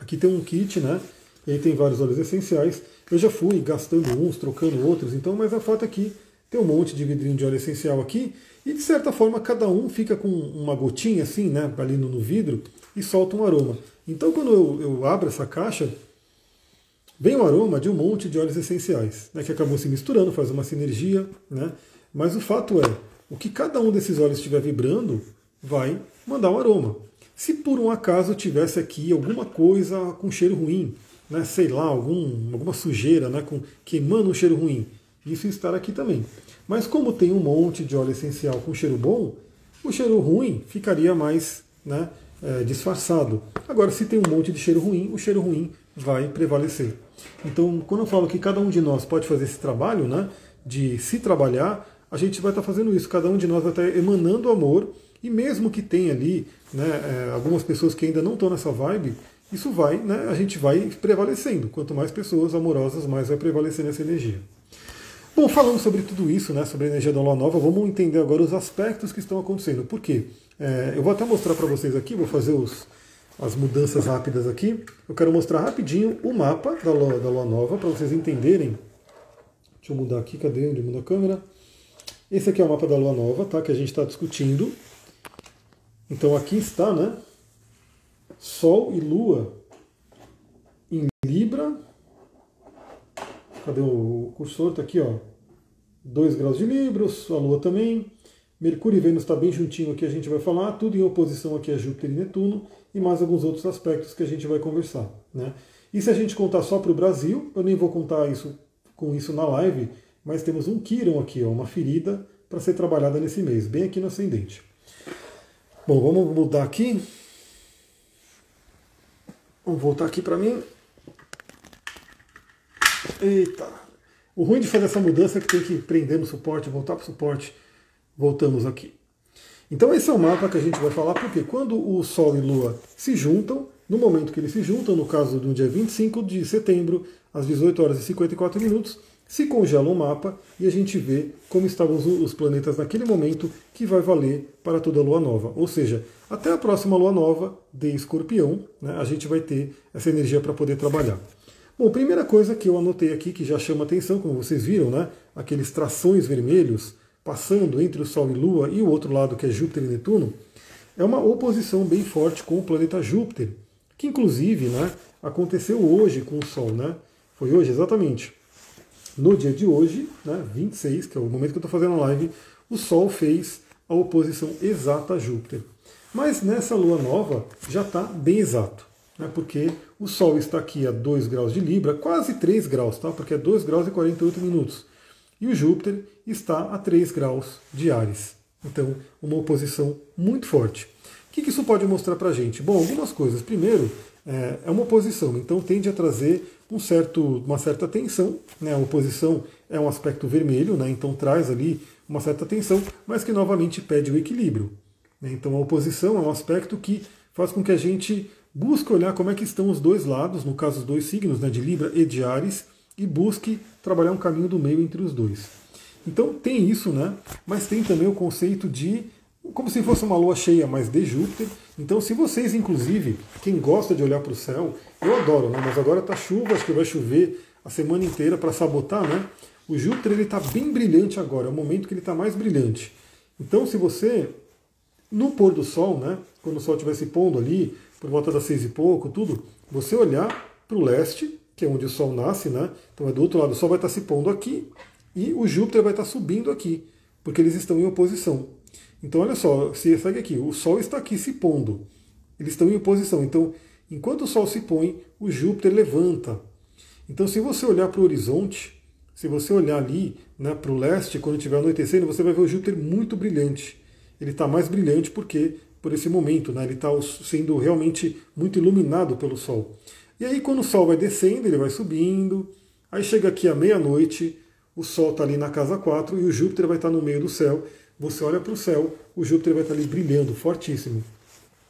Aqui tem um kit, né? E aí tem vários óleos essenciais. Eu já fui gastando uns, trocando outros, então, mas a foto aqui tem um monte de vidrinho de óleo essencial aqui e de certa forma cada um fica com uma gotinha assim, né, ali no, vidro e solta um aroma. Então quando eu, eu abro essa caixa, vem o aroma de um monte de óleos essenciais, né, que acabam se misturando, faz uma sinergia, né? Mas o fato é, o que cada um desses óleos estiver vibrando vai mandar um aroma. Se por um acaso tivesse aqui alguma coisa com cheiro ruim, né, sei lá, algum, alguma sujeira, né, com, queimando um cheiro ruim, isso estar aqui também. Mas como tem um monte de óleo essencial com cheiro bom, o cheiro ruim ficaria mais né, é, disfarçado. Agora, se tem um monte de cheiro ruim, o cheiro ruim vai prevalecer. Então, quando eu falo que cada um de nós pode fazer esse trabalho, né, de se trabalhar, a gente vai estar fazendo isso. Cada um de nós vai estar emanando amor, e mesmo que tenha ali né, é, algumas pessoas que ainda não estão nessa vibe, isso vai, né, a gente vai prevalecendo. Quanto mais pessoas amorosas, mais vai prevalecer nessa energia. Bom, falando sobre tudo isso, né, sobre a energia da lua nova, vamos entender agora os aspectos que estão acontecendo. Por quê? É, eu vou até mostrar para vocês aqui, vou fazer os, as mudanças rápidas aqui. Eu quero mostrar rapidinho o mapa da lua, da lua nova, para vocês entenderem. Deixa eu mudar aqui, cadê? Onde muda a câmera? Esse aqui é o mapa da lua nova, tá? Que a gente está discutindo. Então aqui está, né? Sol e Lua em Libra, Cadê o cursor? Está aqui, ó. 2 graus de Libra, a Lua também. Mercúrio e Vênus está bem juntinho aqui, a gente vai falar. Tudo em oposição aqui a Júpiter e Netuno. E mais alguns outros aspectos que a gente vai conversar. Né? E se a gente contar só para o Brasil, eu nem vou contar isso com isso na live, mas temos um Quiron aqui, ó, uma ferida para ser trabalhada nesse mês, bem aqui no ascendente. Bom, vamos mudar aqui. Vamos voltar aqui para mim. Eita! O ruim de fazer essa mudança é que tem que prender no suporte, voltar para o suporte. Voltamos aqui. Então esse é o mapa que a gente vai falar, porque quando o Sol e Lua se juntam, no momento que eles se juntam, no caso do dia 25 de setembro, às 18 horas e 54 minutos, se congela o mapa e a gente vê como estavam os planetas naquele momento, que vai valer para toda a lua nova. Ou seja, até a próxima lua nova de escorpião, né, a gente vai ter essa energia para poder trabalhar. Bom, primeira coisa que eu anotei aqui que já chama atenção, como vocês viram, né, aqueles trações vermelhos passando entre o Sol e Lua e o outro lado que é Júpiter e Netuno, é uma oposição bem forte com o planeta Júpiter, que inclusive né, aconteceu hoje com o Sol. Né? Foi hoje exatamente. No dia de hoje, né, 26, que é o momento que eu estou fazendo a live, o Sol fez a oposição exata a Júpiter. Mas nessa lua nova já está bem exato, né, porque o Sol está aqui a 2 graus de Libra, quase 3 graus, tá, porque é 2 graus e 48 minutos. E o Júpiter está a 3 graus de Ares. Então, uma oposição muito forte. O que isso pode mostrar para a gente? Bom, algumas coisas. Primeiro, é, é uma oposição, então tende a trazer um certo, uma certa tensão. Né? A oposição é um aspecto vermelho, né? então traz ali uma certa tensão, mas que novamente pede o equilíbrio. Né? Então a oposição é um aspecto que faz com que a gente busque olhar como é que estão os dois lados, no caso os dois signos, né, de Libra e de Ares, e busque trabalhar um caminho do meio entre os dois. Então tem isso, né? Mas tem também o conceito de como se fosse uma lua cheia, mas de Júpiter. Então, se vocês, inclusive, quem gosta de olhar para o céu, eu adoro, né? Mas agora tá chuva, acho que vai chover a semana inteira para sabotar, né? O Júpiter ele está bem brilhante agora, é o momento que ele está mais brilhante. Então, se você no pôr do sol, né? Quando o sol estiver se pondo ali, por volta das seis e pouco, tudo, você olhar para o leste, que é onde o Sol nasce, né? Então é do outro lado, o Sol vai estar se pondo aqui e o Júpiter vai estar subindo aqui, porque eles estão em oposição. Então olha só, se segue aqui, o Sol está aqui se pondo, eles estão em oposição. Então, enquanto o Sol se põe, o Júpiter levanta. Então, se você olhar para o horizonte, se você olhar ali né, para o leste, quando estiver anoitecendo, você vai ver o Júpiter muito brilhante. Ele está mais brilhante porque por esse momento, né, ele está sendo realmente muito iluminado pelo Sol. E aí, quando o Sol vai descendo, ele vai subindo. Aí chega aqui à meia-noite, o Sol está ali na casa 4 e o Júpiter vai estar tá no meio do céu. Você olha para o céu, o Júpiter vai estar tá ali brilhando, fortíssimo.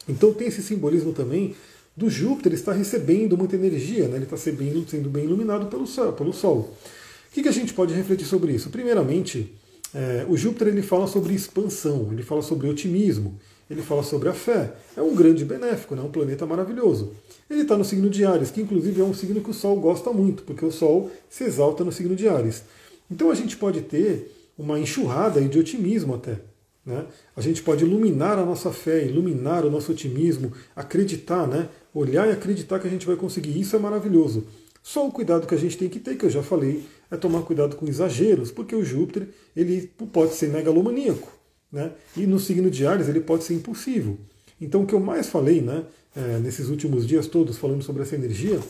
Então tem esse simbolismo também do Júpiter estar recebendo muita energia, né? ele está sendo, sendo bem iluminado pelo Sol. Pelo Sol. O que, que a gente pode refletir sobre isso? Primeiramente, é, o Júpiter ele fala sobre expansão, ele fala sobre otimismo, ele fala sobre a fé. É um grande benéfico, né? um planeta maravilhoso. Ele está no signo de Ares, que inclusive é um signo que o Sol gosta muito, porque o Sol se exalta no signo de Ares. Então a gente pode ter uma enxurrada de otimismo até. Né? A gente pode iluminar a nossa fé, iluminar o nosso otimismo, acreditar, né? olhar e acreditar que a gente vai conseguir. Isso é maravilhoso. Só o cuidado que a gente tem que ter, que eu já falei, é tomar cuidado com exageros, porque o Júpiter ele pode ser megalomaníaco. Né? E no signo de Ares ele pode ser impulsivo. Então o que eu mais falei né, é, nesses últimos dias todos falando sobre essa energia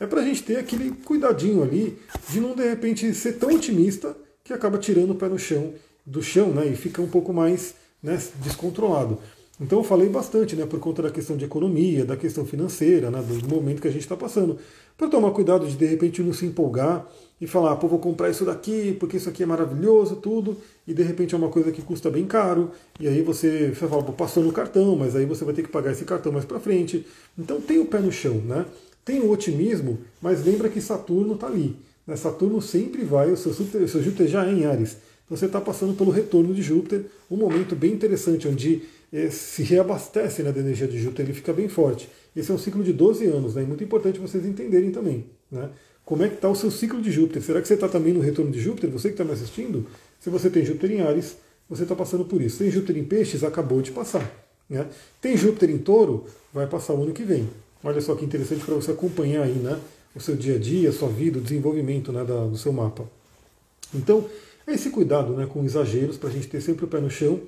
é para a gente ter aquele cuidadinho ali de não de repente ser tão otimista que acaba tirando o pé no chão do chão né, e fica um pouco mais né, descontrolado. Então eu falei bastante, né, por conta da questão de economia, da questão financeira, né, do momento que a gente está passando, para tomar cuidado de de repente não se empolgar e falar, pô, vou comprar isso daqui porque isso aqui é maravilhoso, tudo, e de repente é uma coisa que custa bem caro, e aí você, você fala, pô, passou no cartão, mas aí você vai ter que pagar esse cartão mais para frente. Então tem o pé no chão, né? Tem o otimismo, mas lembra que Saturno está ali. Né? Saturno sempre vai, o seu, o seu Júpiter já é em Ares. Então você está passando pelo retorno de Júpiter, um momento bem interessante, onde eh, se reabastece né, da energia de Júpiter, ele fica bem forte. Esse é um ciclo de 12 anos, né? É muito importante vocês entenderem também. Né? Como é que está o seu ciclo de Júpiter? Será que você está também no retorno de Júpiter? Você que está me assistindo? Se você tem Júpiter em Ares, você está passando por isso. Tem Júpiter em Peixes? Acabou de passar. Né? Tem Júpiter em Touro? Vai passar o ano que vem. Olha só que interessante para você acompanhar aí, né? O seu dia a dia, a sua vida, o desenvolvimento né, da, do seu mapa. Então, é esse cuidado né, com exageros para a gente ter sempre o pé no chão.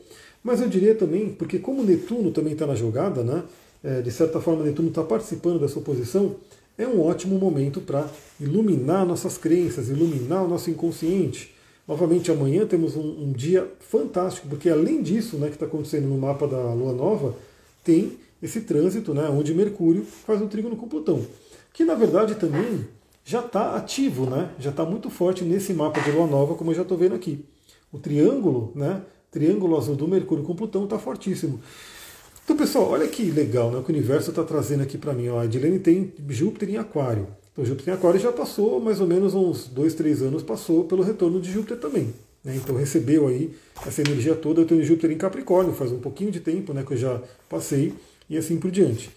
Mas eu diria também, porque como Netuno também está na jogada, né? É, de certa forma Netuno está participando dessa oposição, é um ótimo momento para iluminar nossas crenças, iluminar o nosso inconsciente, Novamente, amanhã temos um, um dia fantástico, porque além disso né, que está acontecendo no mapa da Lua Nova, tem esse trânsito, né, onde Mercúrio faz um trígono com Plutão, que na verdade também já está ativo, né, já está muito forte nesse mapa de Lua Nova, como eu já estou vendo aqui. O triângulo, né, triângulo azul do Mercúrio com Plutão está fortíssimo. Então, pessoal, olha que legal né, o que o universo está trazendo aqui para mim. Ó, a Edilene tem Júpiter em Aquário. Então, Júpiter em Aquário já passou mais ou menos uns dois, três anos, passou pelo retorno de Júpiter também. Né? Então, recebeu aí essa energia toda. Eu tenho Júpiter em Capricórnio, faz um pouquinho de tempo né, que eu já passei, e assim por diante.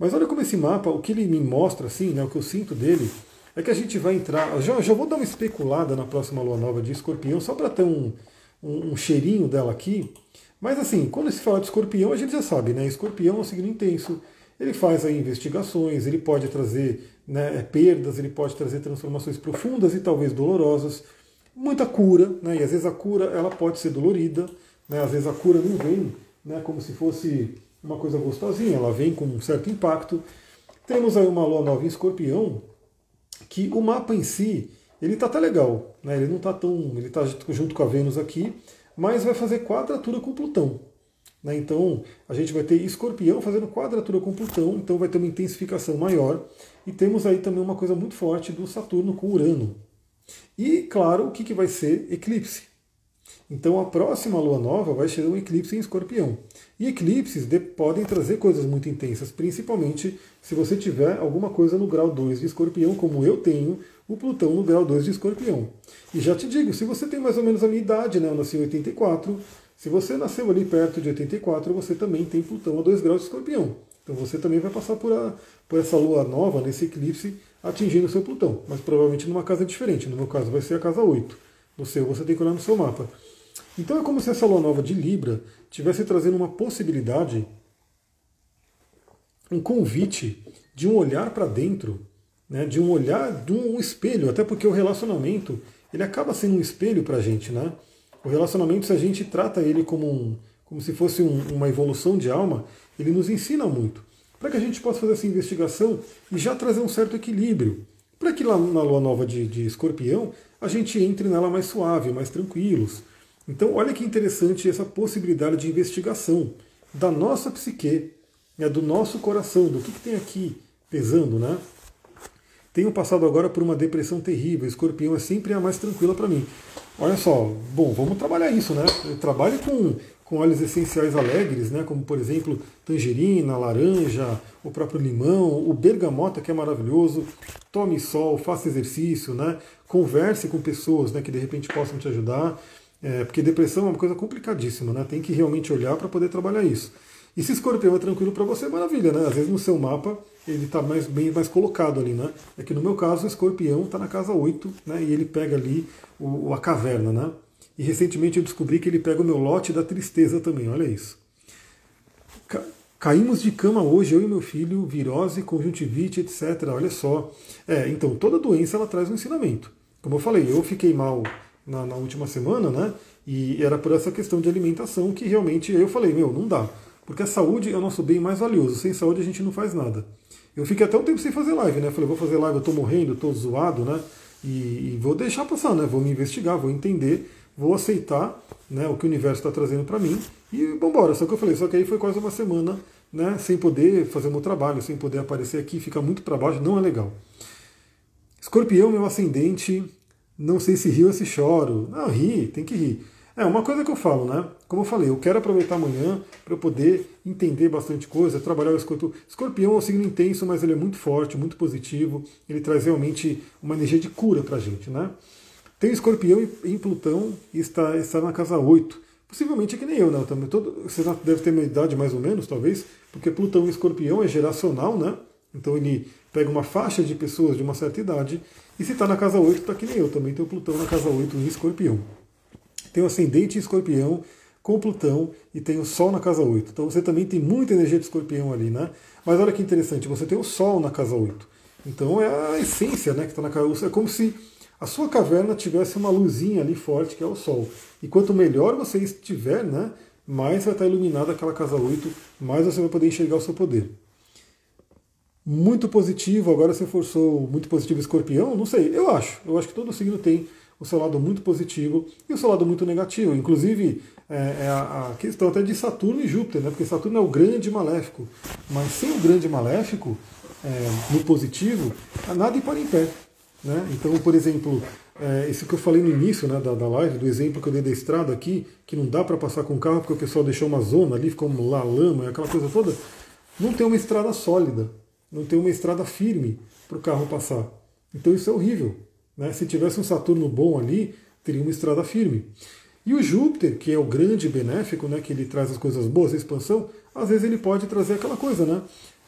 Mas olha como esse mapa, o que ele me mostra, assim, né, o que eu sinto dele, é que a gente vai entrar. Já, já vou dar uma especulada na próxima lua nova de escorpião, só para ter um, um, um cheirinho dela aqui. Mas assim, quando se fala de escorpião, a gente já sabe, né? Escorpião é um signo intenso, ele faz aí investigações, ele pode trazer né, perdas, ele pode trazer transformações profundas e talvez dolorosas, muita cura, né? E às vezes a cura ela pode ser dolorida, né? Às vezes a cura não vem né, como se fosse uma coisa gostosinha, ela vem com um certo impacto. Temos aí uma lua nova em escorpião, que o mapa em si, ele tá até legal, né? Ele não tá tão. Ele tá junto com a Vênus aqui, mas vai fazer quadratura com Plutão. Né? Então a gente vai ter escorpião fazendo quadratura com Plutão, então vai ter uma intensificação maior. E temos aí também uma coisa muito forte do Saturno com Urano. E claro, o que, que vai ser eclipse? Então a próxima lua nova vai ser um eclipse em escorpião. E eclipses podem trazer coisas muito intensas, principalmente se você tiver alguma coisa no grau 2 de escorpião, como eu tenho, o Plutão no grau 2 de escorpião. E já te digo, se você tem mais ou menos a minha idade, né, eu nasci em 84, se você nasceu ali perto de 84, você também tem Plutão a 2 graus de escorpião. Então você também vai passar por, a, por essa lua nova, nesse eclipse, atingindo o seu Plutão, mas provavelmente numa casa diferente. No meu caso vai ser a casa 8. No seu, você tem que olhar no seu mapa. Então é como se essa lua nova de Libra tivesse trazendo uma possibilidade, um convite de um olhar para dentro né, de um olhar, de um espelho, até porque o relacionamento ele acaba sendo um espelho para a gente. Né? O relacionamento, se a gente trata ele como, um, como se fosse um, uma evolução de alma, ele nos ensina muito. Para que a gente possa fazer essa investigação e já trazer um certo equilíbrio. Para que lá na lua nova de, de escorpião a gente entre nela mais suave, mais tranquilos. Então, olha que interessante essa possibilidade de investigação da nossa psique, né, do nosso coração, do que, que tem aqui pesando, né? Tenho passado agora por uma depressão terrível. Escorpião é sempre a mais tranquila para mim. Olha só, bom, vamos trabalhar isso, né? Eu trabalho com, com óleos essenciais alegres, né? Como por exemplo tangerina, laranja, o próprio limão, o bergamota que é maravilhoso. Tome sol, faça exercício, né? Converse com pessoas, né? Que de repente possam te ajudar. É, porque depressão é uma coisa complicadíssima, né? Tem que realmente olhar para poder trabalhar isso. E se escorpião é tranquilo para você, maravilha, né? Às vezes no seu mapa ele está mais, bem mais colocado ali, né? É que no meu caso o escorpião está na casa 8, né? E ele pega ali o, a caverna, né? E recentemente eu descobri que ele pega o meu lote da tristeza também, olha isso. Ca caímos de cama hoje, eu e meu filho, virose, conjuntivite, etc. Olha só. É, então toda doença ela traz um ensinamento. Como eu falei, eu fiquei mal na, na última semana, né? E era por essa questão de alimentação que realmente eu falei, meu, não dá. Porque a saúde é o nosso bem mais valioso. Sem saúde a gente não faz nada. Eu fiquei até um tempo sem fazer live, né? Falei, vou fazer live, eu tô morrendo, tô zoado, né? E, e, vou deixar passar, né? Vou me investigar, vou entender, vou aceitar né, o que o universo está trazendo para mim e vambora. Só que eu falei, só que aí foi quase uma semana né, sem poder fazer o meu trabalho, sem poder aparecer aqui, fica muito para baixo, não é legal. Escorpião, meu ascendente, não sei se rio ou se choro. Não, ri, tem que rir. É, uma coisa que eu falo, né? Como eu falei, eu quero aproveitar amanhã para poder entender bastante coisa, trabalhar o escorpião. Escorpião é um signo intenso, mas ele é muito forte, muito positivo. Ele traz realmente uma energia de cura para gente, né? Tem escorpião em Plutão e está, está na casa 8. Possivelmente é que nem eu, né? Também todo, você deve ter minha idade mais ou menos, talvez, porque Plutão e escorpião é geracional, né? Então ele pega uma faixa de pessoas de uma certa idade. E se está na casa 8, está que nem eu. Também tenho Plutão na casa 8 em escorpião tem o ascendente em escorpião com Plutão e tem o Sol na casa 8. Então você também tem muita energia de escorpião ali, né? Mas olha que interessante, você tem o Sol na casa 8. Então é a essência né, que está na casa 8. É como se a sua caverna tivesse uma luzinha ali forte, que é o Sol. E quanto melhor você estiver, né, mais vai estar iluminada aquela casa 8, mais você vai poder enxergar o seu poder. Muito positivo, agora você forçou muito positivo escorpião? Não sei, eu acho. Eu acho que todo signo tem o seu lado muito positivo e o seu lado muito negativo. Inclusive, é, é a, questão até de Saturno e Júpiter, né? porque Saturno é o grande maléfico, mas sem o grande maléfico, é, no positivo, nada para em pé. Né? Então, por exemplo, é, esse que eu falei no início né, da, da live, do exemplo que eu dei da estrada aqui, que não dá para passar com o carro porque o pessoal deixou uma zona ali, ficou lá lama, aquela coisa toda, não tem uma estrada sólida, não tem uma estrada firme para o carro passar. Então isso é horrível. Né? Se tivesse um Saturno bom ali, teria uma estrada firme. E o Júpiter, que é o grande benéfico, né, que ele traz as coisas boas, a expansão, às vezes ele pode trazer aquela coisa, né?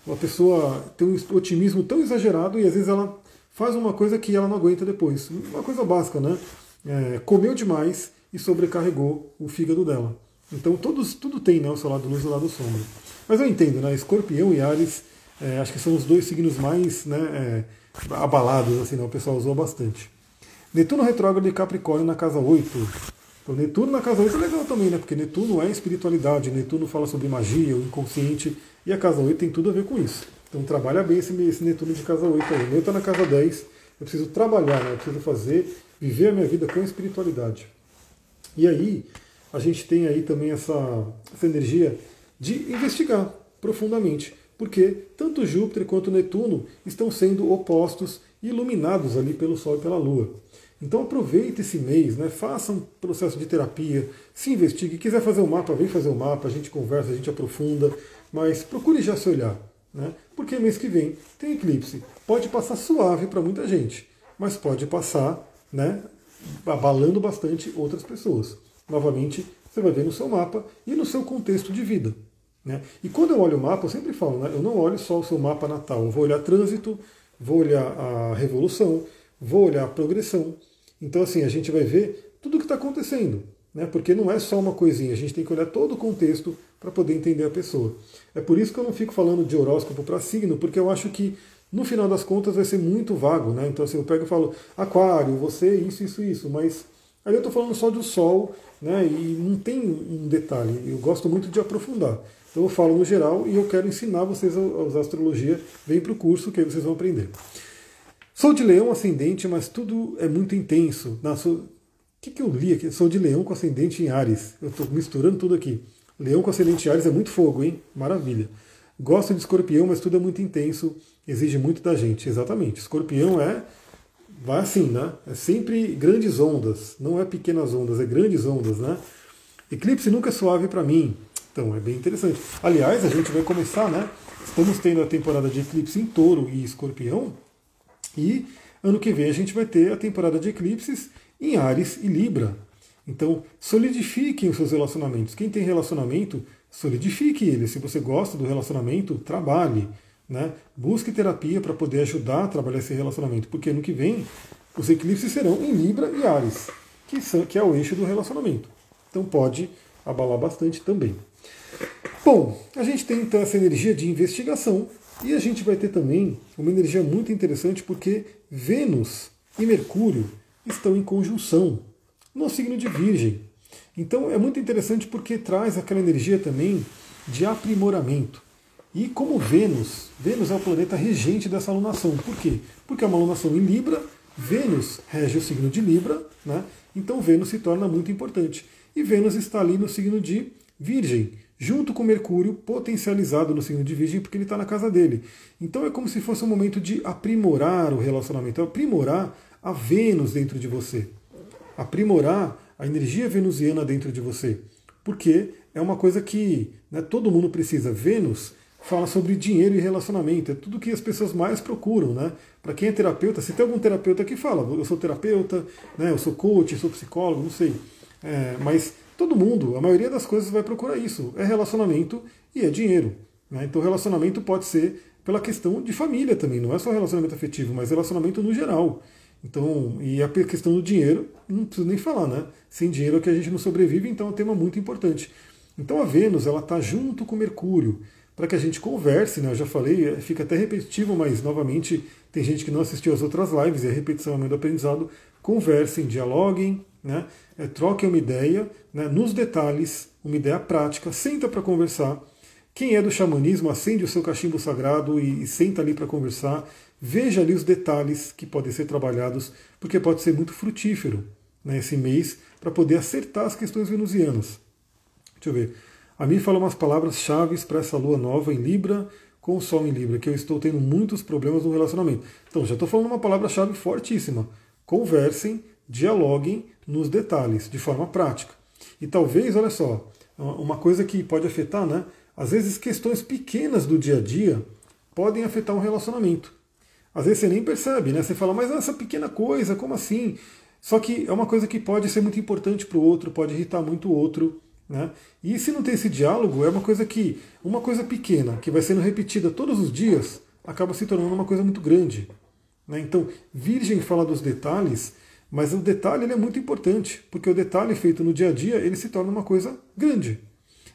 Uma pessoa tem um otimismo tão exagerado e às vezes ela faz uma coisa que ela não aguenta depois. Uma coisa básica, né? É, comeu demais e sobrecarregou o fígado dela. Então todos, tudo tem né, o seu lado luz e o lado sombra. Mas eu entendo, né? Escorpião e Ares, é, acho que são os dois signos mais né, é, abalados, assim, né, o pessoal usou bastante. Netuno retrógrado de Capricórnio na casa 8. Então, Netuno na casa 8 é legal também, né? Porque Netuno é espiritualidade, Netuno fala sobre magia, o inconsciente, e a casa 8 tem tudo a ver com isso. Então trabalha bem esse, esse Netuno de casa 8 aí. O meu está na casa 10, eu preciso trabalhar, né? eu preciso fazer, viver a minha vida com espiritualidade. E aí, a gente tem aí também essa, essa energia de investigar profundamente, porque tanto Júpiter quanto Netuno estão sendo opostos e iluminados ali pelo Sol e pela Lua. Então aproveite esse mês, né? faça um processo de terapia, se investigue. Quiser fazer um mapa, vem fazer um mapa, a gente conversa, a gente aprofunda, mas procure já se olhar. Né? Porque mês que vem tem eclipse. Pode passar suave para muita gente, mas pode passar né, abalando bastante outras pessoas. Novamente, você vai ver no seu mapa e no seu contexto de vida. Né? E quando eu olho o mapa, eu sempre falo, né, eu não olho só o seu mapa natal, eu vou olhar trânsito, vou olhar a revolução, vou olhar a progressão. Então, assim, a gente vai ver tudo o que está acontecendo né? porque não é só uma coisinha, a gente tem que olhar todo o contexto para poder entender a pessoa. É por isso que eu não fico falando de horóscopo para signo, porque eu acho que no final das contas vai ser muito vago. Né? Então, assim, eu pego e falo, Aquário, você, isso, isso, isso, mas aí eu estou falando só do Sol né? e não tem um detalhe, eu gosto muito de aprofundar. Então eu falo no geral e eu quero ensinar vocês a usar astrologia. Vem para o curso que aí vocês vão aprender. Sou de leão ascendente, mas tudo é muito intenso. Na que, que eu li aqui? Sou de leão com ascendente em Ares. Eu estou misturando tudo aqui. Leão com ascendente em Ares é muito fogo, hein? Maravilha. Gosto de escorpião, mas tudo é muito intenso, exige muito da gente. Exatamente. Escorpião é. Vai assim, né? É sempre grandes ondas. Não é pequenas ondas, é grandes ondas, né? Eclipse nunca é suave para mim. Então, é bem interessante. Aliás, a gente vai começar, né? Estamos tendo a temporada de eclipse em touro e escorpião. E ano que vem a gente vai ter a temporada de eclipses em Ares e Libra. Então, solidifiquem os seus relacionamentos. Quem tem relacionamento, solidifique ele. Se você gosta do relacionamento, trabalhe. Né? Busque terapia para poder ajudar a trabalhar esse relacionamento. Porque ano que vem, os eclipses serão em Libra e Ares, que, são, que é o eixo do relacionamento. Então, pode abalar bastante também. Bom, a gente tem então essa energia de investigação e a gente vai ter também uma energia muito interessante porque Vênus e Mercúrio estão em conjunção no signo de Virgem. Então é muito interessante porque traz aquela energia também de aprimoramento. E como Vênus, Vênus é o planeta regente dessa alunação. Por quê? Porque é uma alunação em Libra, Vênus rege o signo de Libra, né? então Vênus se torna muito importante. E Vênus está ali no signo de Virgem, junto com Mercúrio potencializado no signo de Virgem, porque ele está na casa dele. Então é como se fosse um momento de aprimorar o relacionamento, aprimorar a Vênus dentro de você, aprimorar a energia venusiana dentro de você, porque é uma coisa que né, todo mundo precisa. Vênus fala sobre dinheiro e relacionamento, é tudo que as pessoas mais procuram, né? Para quem é terapeuta, se tem algum terapeuta que fala, eu sou terapeuta, né, eu sou coach, eu sou psicólogo, não sei, é, mas todo mundo, a maioria das coisas vai procurar isso, é relacionamento e é dinheiro. Né? Então relacionamento pode ser pela questão de família também, não é só relacionamento afetivo, mas relacionamento no geral. Então, e a questão do dinheiro, não preciso nem falar, né? Sem dinheiro é que a gente não sobrevive, então é um tema muito importante. Então a Vênus, ela está junto com Mercúrio, para que a gente converse, né? Eu já falei, é, fica até repetitivo, mas novamente tem gente que não assistiu as outras lives, e a repetição é mãe do aprendizado. Conversem, dialoguem, né? É, troquem uma ideia, né? nos detalhes, uma ideia prática, senta para conversar. Quem é do xamanismo, acende o seu cachimbo sagrado e, e senta ali para conversar. Veja ali os detalhes que podem ser trabalhados, porque pode ser muito frutífero. né, esse mês para poder acertar as questões venusianas. Deixa eu ver. A mim fala umas palavras chaves para essa lua nova em Libra, com o Sol em Libra, que eu estou tendo muitos problemas no relacionamento. Então, já estou falando uma palavra-chave fortíssima. Conversem, dialoguem nos detalhes, de forma prática. E talvez, olha só, uma coisa que pode afetar, né? Às vezes questões pequenas do dia a dia podem afetar um relacionamento. Às vezes você nem percebe, né? Você fala, mas essa pequena coisa, como assim? Só que é uma coisa que pode ser muito importante para o outro, pode irritar muito o outro. Né? E se não tem esse diálogo, é uma coisa que, uma coisa pequena, que vai sendo repetida todos os dias, acaba se tornando uma coisa muito grande. Né? Então, Virgem fala dos detalhes, mas o detalhe é muito importante, porque o detalhe feito no dia a dia, ele se torna uma coisa grande.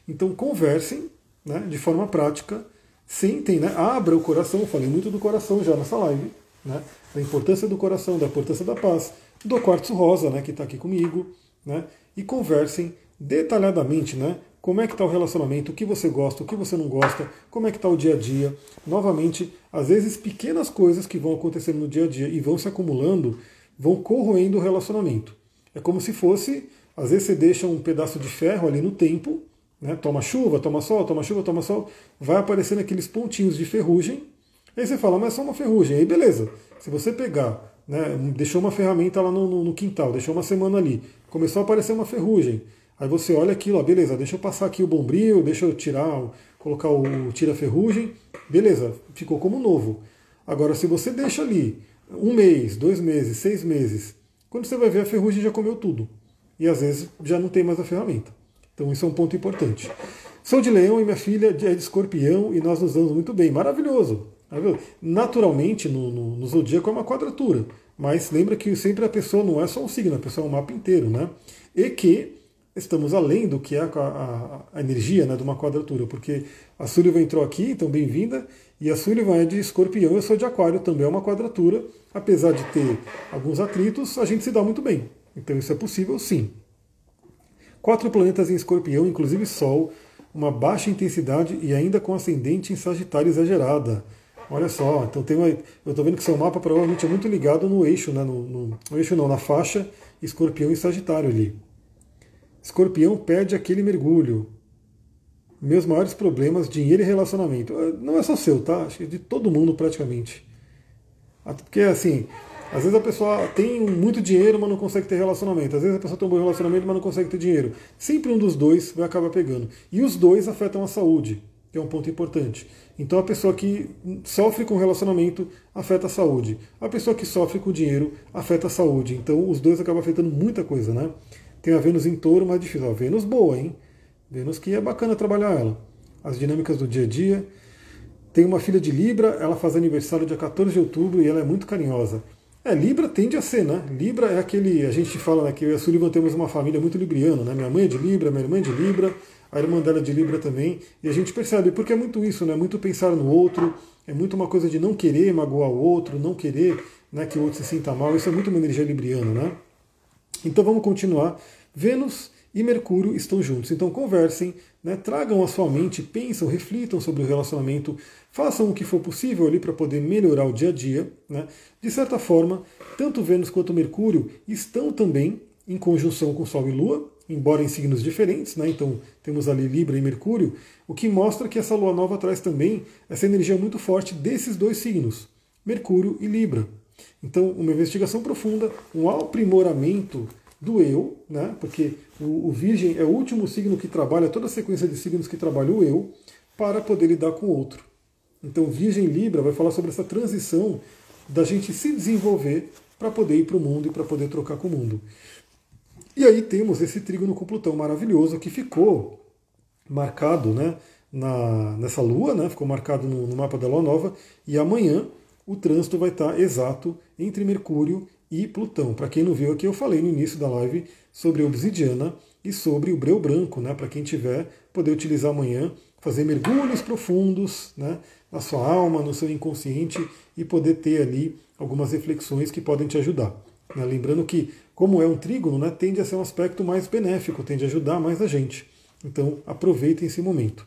Então, conversem né, de forma prática, sentem, né, abra o coração, falei muito do coração já nessa live, né, da importância do coração, da importância da paz, do quartzo rosa, né, que está aqui comigo, né, e conversem detalhadamente, né? Como é que está o relacionamento, o que você gosta, o que você não gosta, como é que está o dia a dia. Novamente, às vezes pequenas coisas que vão acontecendo no dia a dia e vão se acumulando, vão corroendo o relacionamento. É como se fosse, às vezes você deixa um pedaço de ferro ali no tempo, né? toma chuva, toma sol, toma chuva, toma sol, vai aparecendo aqueles pontinhos de ferrugem, aí você fala, mas é só uma ferrugem, aí beleza. Se você pegar, né, deixou uma ferramenta lá no, no, no quintal, deixou uma semana ali, começou a aparecer uma ferrugem, Aí você olha aquilo, ó, beleza, deixa eu passar aqui o bombril, deixa eu tirar, colocar o tira-ferrugem, beleza, ficou como novo. Agora, se você deixa ali um mês, dois meses, seis meses, quando você vai ver a ferrugem já comeu tudo. E às vezes já não tem mais a ferramenta. Então isso é um ponto importante. Sou de leão e minha filha é de escorpião e nós nos damos muito bem. Maravilhoso. Naturalmente, no, no, no zodíaco é uma quadratura. Mas lembra que sempre a pessoa não é só um signo, a pessoa é um mapa inteiro, né? E que estamos além do que é a, a, a energia né, de uma quadratura, porque a Sullivan entrou aqui, então bem-vinda, e a Sullivan é de escorpião, eu sou de aquário, também é uma quadratura, apesar de ter alguns atritos, a gente se dá muito bem. Então isso é possível sim. Quatro planetas em escorpião, inclusive Sol, uma baixa intensidade e ainda com ascendente em Sagitário exagerada. Olha só, então tem uma, eu estou vendo que seu mapa provavelmente é muito ligado no eixo, né, no, no, no eixo não, na faixa escorpião e Sagitário ali. Escorpião pede aquele mergulho. Meus maiores problemas, dinheiro e relacionamento. Ah, não é só seu, tá? Acho que é de todo mundo praticamente. Porque assim, às vezes a pessoa tem muito dinheiro, mas não consegue ter relacionamento. Às vezes a pessoa tem um bom relacionamento, mas não consegue ter dinheiro. Sempre um dos dois vai acabar pegando. E os dois afetam a saúde, que é um ponto importante. Então a pessoa que sofre com relacionamento afeta a saúde. A pessoa que sofre com dinheiro afeta a saúde. Então os dois acabam afetando muita coisa, né? Tem a Vênus em touro, mais difícil. A Vênus boa, hein? Vênus que é bacana trabalhar ela. As dinâmicas do dia a dia. Tem uma filha de Libra, ela faz aniversário dia 14 de outubro e ela é muito carinhosa. É, Libra tende a ser, né? Libra é aquele. A gente fala né, que eu e a Sullivan temos uma família muito libriana, né? Minha mãe é de Libra, minha irmã é de Libra, a irmã dela é de Libra também. E a gente percebe, porque é muito isso, né? Muito pensar no outro, é muito uma coisa de não querer magoar o outro, não querer né, que o outro se sinta mal. Isso é muito uma energia libriana, né? Então vamos continuar. Vênus e Mercúrio estão juntos. Então conversem, né, tragam a sua mente, pensam, reflitam sobre o relacionamento, façam o que for possível ali para poder melhorar o dia a dia. Né. De certa forma, tanto Vênus quanto Mercúrio estão também em conjunção com Sol e Lua, embora em signos diferentes, né? então temos ali Libra e Mercúrio, o que mostra que essa lua nova traz também essa energia muito forte desses dois signos, Mercúrio e Libra. Então, uma investigação profunda, um aprimoramento do eu, né? porque o, o, Virgem é o último signo que trabalha, toda a sequência de signos que trabalha o eu, para poder lidar com o outro. Então, Virgem Libra vai falar sobre essa transição da gente se desenvolver para poder ir para o mundo e para poder trocar com o mundo. E aí temos esse trígono com Plutão maravilhoso que ficou marcado né, na, nessa lua, né, ficou marcado no, no mapa da lua nova, e amanhã o trânsito vai estar exato entre Mercúrio e Plutão. Para quem não viu aqui, eu falei no início da live sobre obsidiana e sobre o breu branco, né? Para quem tiver, poder utilizar amanhã, fazer mergulhos profundos né? na sua alma, no seu inconsciente e poder ter ali algumas reflexões que podem te ajudar. Né? Lembrando que, como é um trígono, né, tende a ser um aspecto mais benéfico, tende a ajudar mais a gente. Então, aproveitem esse momento.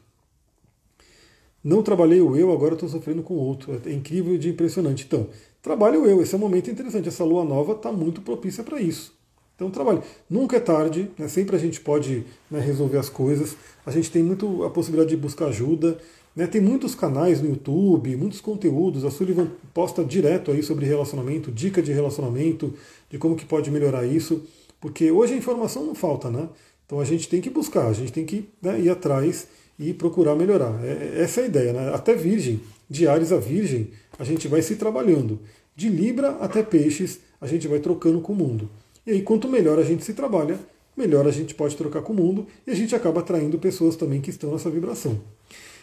Não trabalhei o eu, agora estou sofrendo com o outro. É incrível e impressionante. Então, trabalhe o eu, esse é um momento interessante. Essa lua nova está muito propícia para isso. Então trabalhe. Nunca é tarde, né? sempre a gente pode né, resolver as coisas. A gente tem muito a possibilidade de buscar ajuda. Né? Tem muitos canais no YouTube, muitos conteúdos. A Sullivan posta direto aí sobre relacionamento, dica de relacionamento, de como que pode melhorar isso. Porque hoje a informação não falta, né? Então a gente tem que buscar, a gente tem que né, ir atrás e procurar melhorar. É, é, essa é a ideia, né? Até Virgem, de Ares a Virgem, a gente vai se trabalhando. De Libra até Peixes, a gente vai trocando com o mundo. E aí, quanto melhor a gente se trabalha, melhor a gente pode trocar com o mundo e a gente acaba atraindo pessoas também que estão nessa vibração.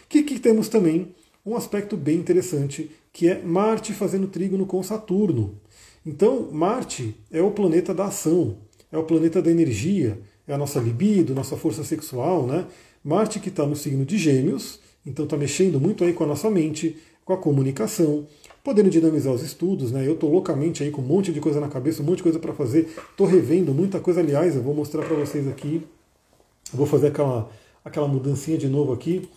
Que, que temos também um aspecto bem interessante, que é Marte fazendo trígono com Saturno. Então, Marte é o planeta da ação, é o planeta da energia, é a nossa libido, nossa força sexual, né? Marte que está no signo de Gêmeos, então está mexendo muito aí com a nossa mente, com a comunicação, podendo dinamizar os estudos, né? Eu estou loucamente aí com um monte de coisa na cabeça, um monte de coisa para fazer, estou revendo muita coisa, aliás, eu vou mostrar para vocês aqui, vou fazer aquela, aquela mudancinha de novo aqui,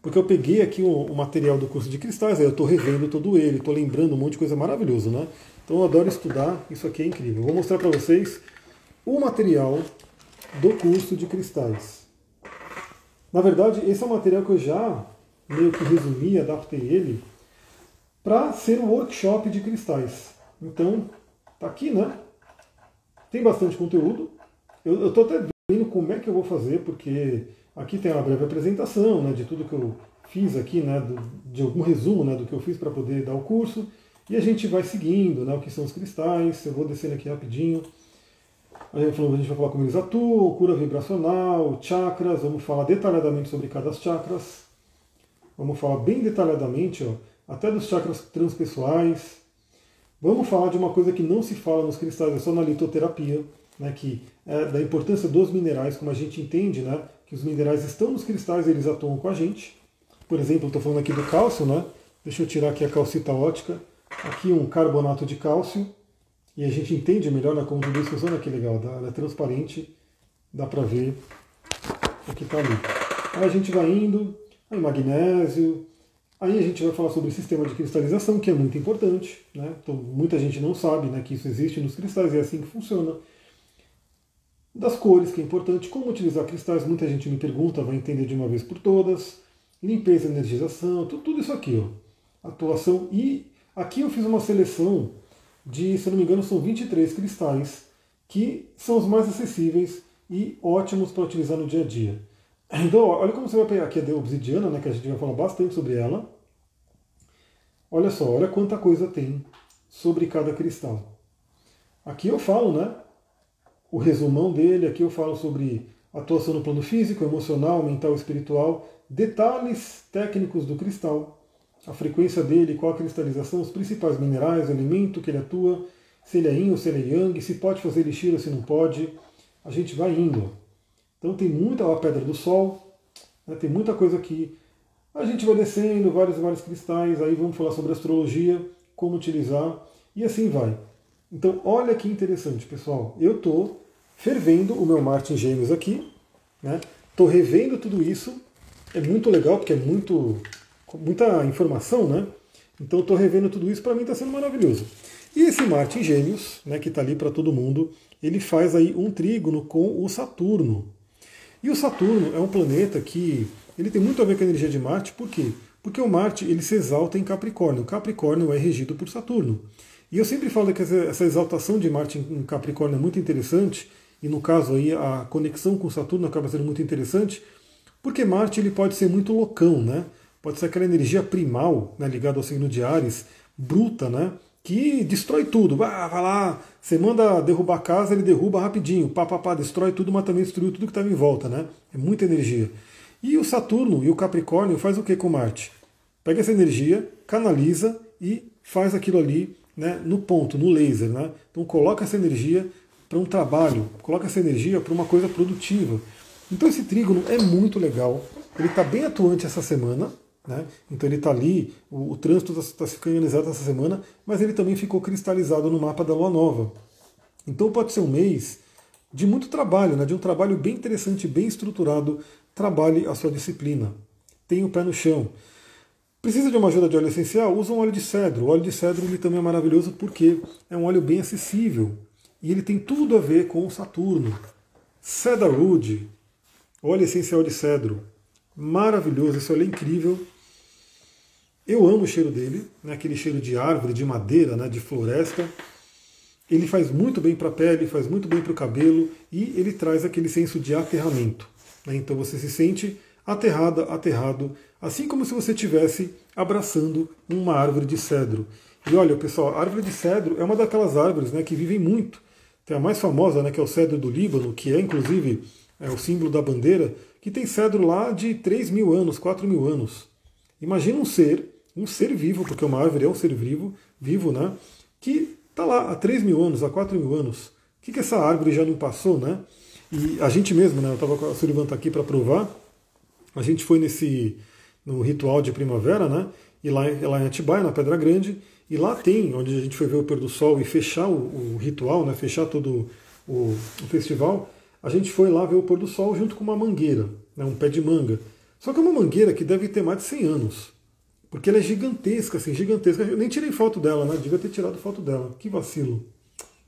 porque eu peguei aqui o, o material do curso de cristais, aí eu estou revendo todo ele, estou lembrando um monte de coisa maravilhosa, né? Então eu adoro estudar, isso aqui é incrível. Eu vou mostrar para vocês o material do curso de cristais. Na verdade, esse é um material que eu já meio que resumi, adaptei ele para ser um workshop de cristais. Então, tá aqui, né? Tem bastante conteúdo. Eu estou até vendo como é que eu vou fazer, porque aqui tem uma breve apresentação né, de tudo que eu fiz aqui, né, de algum resumo né, do que eu fiz para poder dar o curso. E a gente vai seguindo né, o que são os cristais. Eu vou descendo aqui rapidinho. A gente, a gente vai falar como eles atuam, cura vibracional, chakras, vamos falar detalhadamente sobre cada chakras. Vamos falar bem detalhadamente, ó, até dos chakras transpessoais. Vamos falar de uma coisa que não se fala nos cristais, é só na litoterapia, né, que é da importância dos minerais, como a gente entende, né, que os minerais estão nos cristais, eles atuam com a gente. Por exemplo, estou falando aqui do cálcio, né? Deixa eu tirar aqui a calcita ótica. Aqui um carbonato de cálcio e a gente entende melhor né, como tudo isso funciona, que legal, ela é transparente, dá para ver o que está ali. Aí a gente vai indo, aí magnésio, aí a gente vai falar sobre o sistema de cristalização, que é muito importante, né? Então, muita gente não sabe né, que isso existe nos cristais, e é assim que funciona. Das cores, que é importante, como utilizar cristais, muita gente me pergunta, vai entender de uma vez por todas. Limpeza, energização, tudo, tudo isso aqui, ó. Atuação. E aqui eu fiz uma seleção de, se não me engano, são 23 cristais que são os mais acessíveis e ótimos para utilizar no dia a dia. <clears throat> Então, olha como você vai pegar aqui a obsidiana, né, que a gente vai falar bastante sobre ela. Olha só, olha quanta coisa tem sobre cada cristal. Aqui eu falo, né, o resumão dele, aqui eu falo sobre atuação no plano físico, emocional, mental, espiritual, detalhes técnicos do cristal, a frequência dele, qual a cristalização, os principais minerais, o elemento que ele atua, se ele é yin ou se ele é yang, se pode fazer elixir ou se não pode. A gente vai indo. Então tem muita pedra do sol, né, tem muita coisa aqui. A gente vai descendo, vários vários cristais, aí vamos falar sobre astrologia, como utilizar, e assim vai. Então olha que interessante, pessoal. Eu estou fervendo o meu Marte em Gêmeos aqui, estou né, revendo tudo isso. É muito legal, porque é muito muita informação, né? Então estou revendo tudo isso, para mim está sendo maravilhoso. E esse Marte em Gêmeos, né, que está ali para todo mundo, ele faz aí um trígono com o Saturno. E o Saturno é um planeta que ele tem muito a ver com a energia de Marte, por quê? Porque o Marte ele se exalta em Capricórnio. Capricórnio é regido por Saturno. E eu sempre falo que essa exaltação de Marte em Capricórnio é muito interessante, e no caso aí a conexão com Saturno acaba sendo muito interessante, porque Marte ele pode ser muito loucão, né? Pode ser aquela energia primal, né, ligada ao signo de Ares, bruta, né? Que destrói tudo. Ah, vai lá, você manda derrubar a casa, ele derruba rapidinho. Pá, pá, pá, destrói tudo, mas também destruiu tudo que estava em volta, né? É muita energia. E o Saturno e o Capricórnio faz o que com Marte? Pega essa energia, canaliza e faz aquilo ali né, no ponto, no laser. Né? Então coloca essa energia para um trabalho, coloca essa energia para uma coisa produtiva. Então esse trígono é muito legal. Ele está bem atuante essa semana, né? Então ele está ali, o, o trânsito está tá se finalizado essa semana, mas ele também ficou cristalizado no mapa da Lua Nova. Então pode ser um mês de muito trabalho, né? de um trabalho bem interessante, bem estruturado. Trabalhe a sua disciplina. Tenha o pé no chão. Precisa de uma ajuda de óleo essencial? Usa um óleo de cedro. O óleo de cedro ele também é maravilhoso porque é um óleo bem acessível. e ele tem tudo a ver com Saturno. Cedarwood, óleo essencial de cedro, maravilhoso, esse óleo é incrível. Eu amo o cheiro dele, né, aquele cheiro de árvore, de madeira, né, de floresta. Ele faz muito bem para a pele, faz muito bem para o cabelo e ele traz aquele senso de aterramento. Né, então você se sente aterrada, aterrado, assim como se você estivesse abraçando uma árvore de cedro. E olha, pessoal, a árvore de cedro é uma daquelas árvores né, que vivem muito. Tem a mais famosa, né, que é o cedro do Líbano, que é inclusive é o símbolo da bandeira, que tem cedro lá de 3 mil anos, 4 mil anos. Imagina um ser, um ser vivo, porque uma árvore é um ser vivo, vivo, né? Que está lá há 3 mil anos, há 4 mil anos. O que, que essa árvore já não passou, né? E a gente mesmo, né? Eu estava com a Sullivan tá aqui para provar. A gente foi nesse no ritual de primavera, né? E lá, lá em Atibaia, na Pedra Grande, e lá tem, onde a gente foi ver o pôr do sol e fechar o, o ritual, né? Fechar todo o, o festival a gente foi lá ver o pôr do sol junto com uma mangueira, né, um pé de manga. Só que é uma mangueira que deve ter mais de 100 anos. Porque ela é gigantesca, assim, gigantesca. Eu nem tirei foto dela, né? Devia ter tirado foto dela. Que vacilo.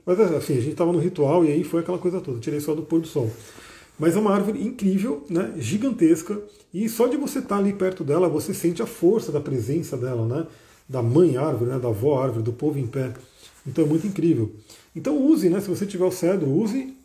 Mas assim, a gente estava no ritual e aí foi aquela coisa toda. tirei só do pôr do sol. Mas é uma árvore incrível, né? gigantesca. E só de você estar tá ali perto dela, você sente a força da presença dela, né? Da mãe árvore, né? da avó árvore, do povo em pé. Então é muito incrível. Então use, né? Se você tiver o cedro, use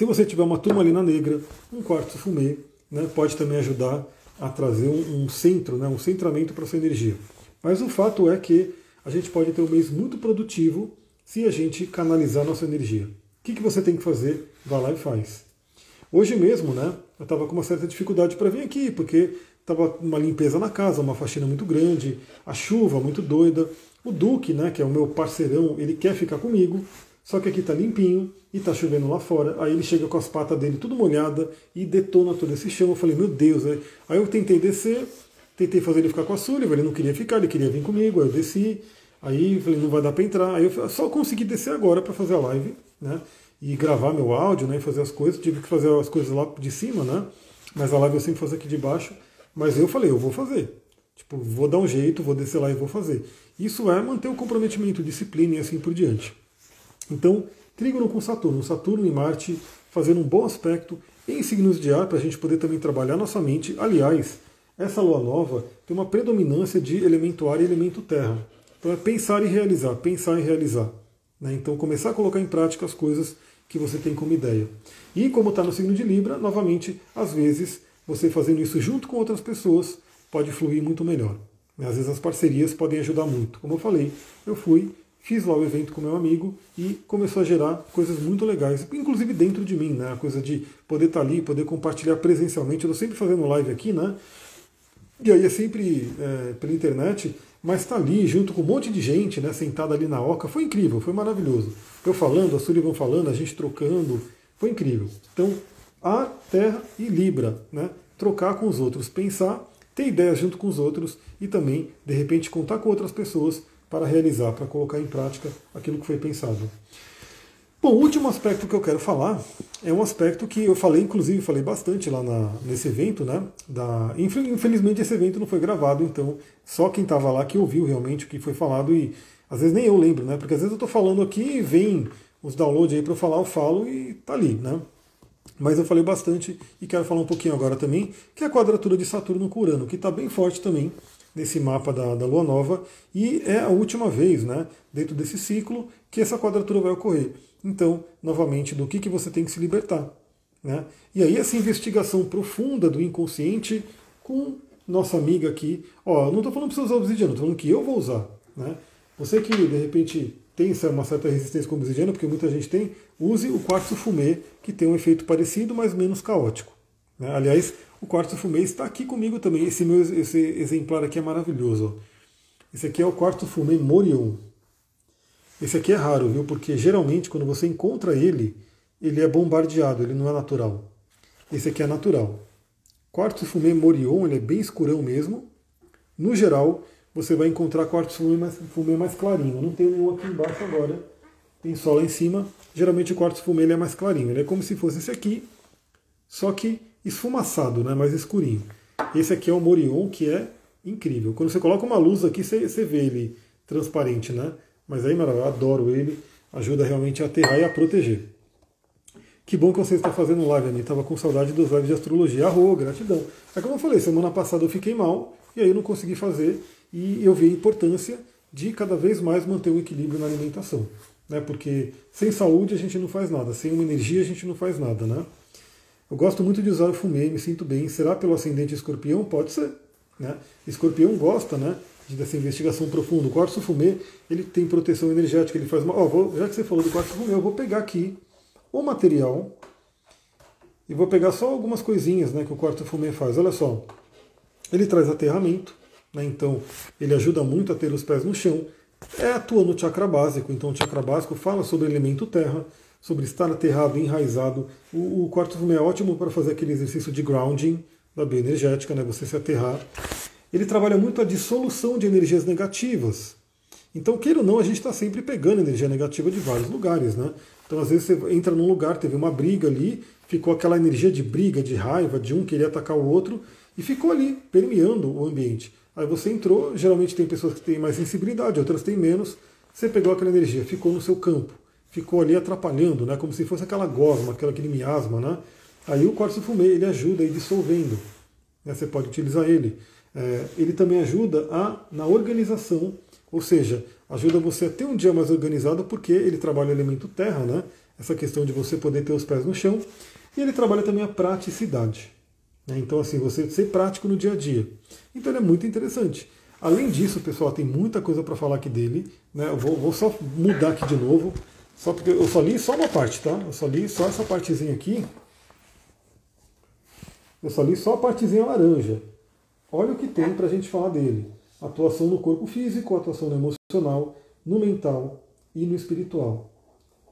se você tiver uma turmalina negra, um quartzo fumê, né, pode também ajudar a trazer um, um centro, né, um centramento para sua energia. Mas o fato é que a gente pode ter um mês muito produtivo se a gente canalizar nossa energia. O que, que você tem que fazer? Vá lá e faz. Hoje mesmo, né, eu estava com uma certa dificuldade para vir aqui, porque estava uma limpeza na casa, uma faxina muito grande, a chuva muito doida. O Duque, né, que é o meu parceirão, ele quer ficar comigo, só que aqui está limpinho e está chovendo lá fora. Aí ele chega com as patas dele tudo molhada e detona todo esse chão. Eu falei, meu Deus. Né? Aí eu tentei descer, tentei fazer ele ficar com a Sullivan, ele não queria ficar, ele queria vir comigo. Aí eu desci, aí eu falei, não vai dar para entrar. Aí eu só consegui descer agora para fazer a live, né? E gravar meu áudio, né? E fazer as coisas. Tive que fazer as coisas lá de cima, né? Mas a live eu sempre faço aqui de baixo. Mas eu falei, eu vou fazer. Tipo, vou dar um jeito, vou descer lá e vou fazer. Isso é manter o comprometimento, disciplina e assim por diante. Então, Trígono com Saturno, Saturno e Marte fazendo um bom aspecto em signos de ar para a gente poder também trabalhar nossa mente. Aliás, essa lua nova tem uma predominância de elemento ar e elemento terra. Então é pensar e realizar, pensar e realizar. Né? Então começar a colocar em prática as coisas que você tem como ideia. E como está no signo de Libra, novamente, às vezes você fazendo isso junto com outras pessoas pode fluir muito melhor. Às vezes as parcerias podem ajudar muito. Como eu falei, eu fui fiz lá o evento com meu amigo e começou a gerar coisas muito legais, inclusive dentro de mim, né? A coisa de poder estar ali, poder compartilhar presencialmente. Eu estou sempre fazendo live aqui, né? E aí é sempre é, pela internet, mas está ali junto com um monte de gente, né? Sentada ali na oca. Foi incrível, foi maravilhoso. Eu falando, a Sullivan falando, a gente trocando. Foi incrível. Então, a Terra e Libra, né? Trocar com os outros, pensar, ter ideias junto com os outros e também, de repente, contar com outras pessoas para realizar, para colocar em prática aquilo que foi pensado. Bom, o último aspecto que eu quero falar é um aspecto que eu falei, inclusive falei bastante lá na, nesse evento, né? Da, infelizmente esse evento não foi gravado, então só quem estava lá que ouviu realmente o que foi falado e às vezes nem eu lembro, né? Porque às vezes eu estou falando aqui e vem os downloads aí para eu falar, eu falo e tá ali, né? Mas eu falei bastante e quero falar um pouquinho agora também, que é a quadratura de Saturno com Urano, que está bem forte também nesse mapa da, da Lua Nova, e é a última vez, né, dentro desse ciclo, que essa quadratura vai ocorrer. Então, novamente, do que, que você tem que se libertar. Né? E aí essa investigação profunda do inconsciente com nossa amiga aqui. Ó, não estou falando para você usar obsidiana, estou falando que eu vou usar. Né? Você que de repente tem uma certa resistência com obsidiana, porque muita gente tem, use o quartzo fumê, que tem um efeito parecido, mas menos caótico. Né? Aliás, o quartzo fumê está aqui comigo também. Esse meu esse exemplar aqui é maravilhoso. Esse aqui é o quartzo fumê Morion. Esse aqui é raro, viu? Porque geralmente quando você encontra ele, ele é bombardeado, ele não é natural. Esse aqui é natural. Quartzo fumê Morion, ele é bem escurão mesmo. No geral, você vai encontrar quartzo fumê mais, fumê mais clarinho. Não tem nenhum aqui embaixo agora. Tem só lá em cima. Geralmente o quartzo fumê ele é mais clarinho. Ele é como se fosse esse aqui, só que esfumaçado, né, mais escurinho. Esse aqui é o Morion, que é incrível. Quando você coloca uma luz aqui, você, você vê ele transparente, né? Mas aí, maravilha, eu adoro ele. Ajuda realmente a aterrar e a proteger. Que bom que você está fazendo live, Ani. Estava com saudade dos lives de astrologia. Arro, gratidão. É como eu falei, semana passada eu fiquei mal e aí eu não consegui fazer e eu vi a importância de cada vez mais manter o equilíbrio na alimentação. Né? Porque sem saúde a gente não faz nada, sem uma energia a gente não faz nada. Né? Eu gosto muito de usar o fumê, me sinto bem. Será pelo ascendente escorpião? Pode ser. Né? Escorpião gosta né, dessa investigação profunda. O quartzo fumê ele tem proteção energética, ele faz uma. Ó, vou, já que você falou do quartzo fumê, eu vou pegar aqui o material e vou pegar só algumas coisinhas né, que o quartzo fumê faz. Olha só. Ele traz aterramento, né, então ele ajuda muito a ter os pés no chão. É, atua no chakra básico, então o chakra básico fala sobre o elemento terra, sobre estar aterrado, enraizado. O, o quarto fumê é ótimo para fazer aquele exercício de grounding da bioenergética, né, você se aterrar. Ele trabalha muito a dissolução de energias negativas. Então, queira ou não, a gente está sempre pegando energia negativa de vários lugares. Né? Então, às vezes, você entra num lugar, teve uma briga ali, ficou aquela energia de briga, de raiva, de um querer atacar o outro, e ficou ali, permeando o ambiente. Aí você entrou, geralmente tem pessoas que têm mais sensibilidade, outras têm menos. Você pegou aquela energia, ficou no seu campo, ficou ali atrapalhando, né? como se fosse aquela gosma, aquele miasma. Né? Aí o quartzo fumê ele ajuda a ir dissolvendo. Né? Você pode utilizar ele. É, ele também ajuda a, na organização, ou seja, ajuda você a ter um dia mais organizado porque ele trabalha o elemento terra, né? essa questão de você poder ter os pés no chão. E ele trabalha também a praticidade. Né? Então, assim, você ser prático no dia a dia. Então, ele é muito interessante. Além disso, pessoal, tem muita coisa para falar aqui dele. Né? Eu vou, vou, só mudar aqui de novo, só porque eu só li só uma parte, tá? Eu só li só essa partezinha aqui. Eu só li só a partezinha laranja. Olha o que tem para a gente falar dele. Atuação no corpo físico, atuação no emocional, no mental e no espiritual.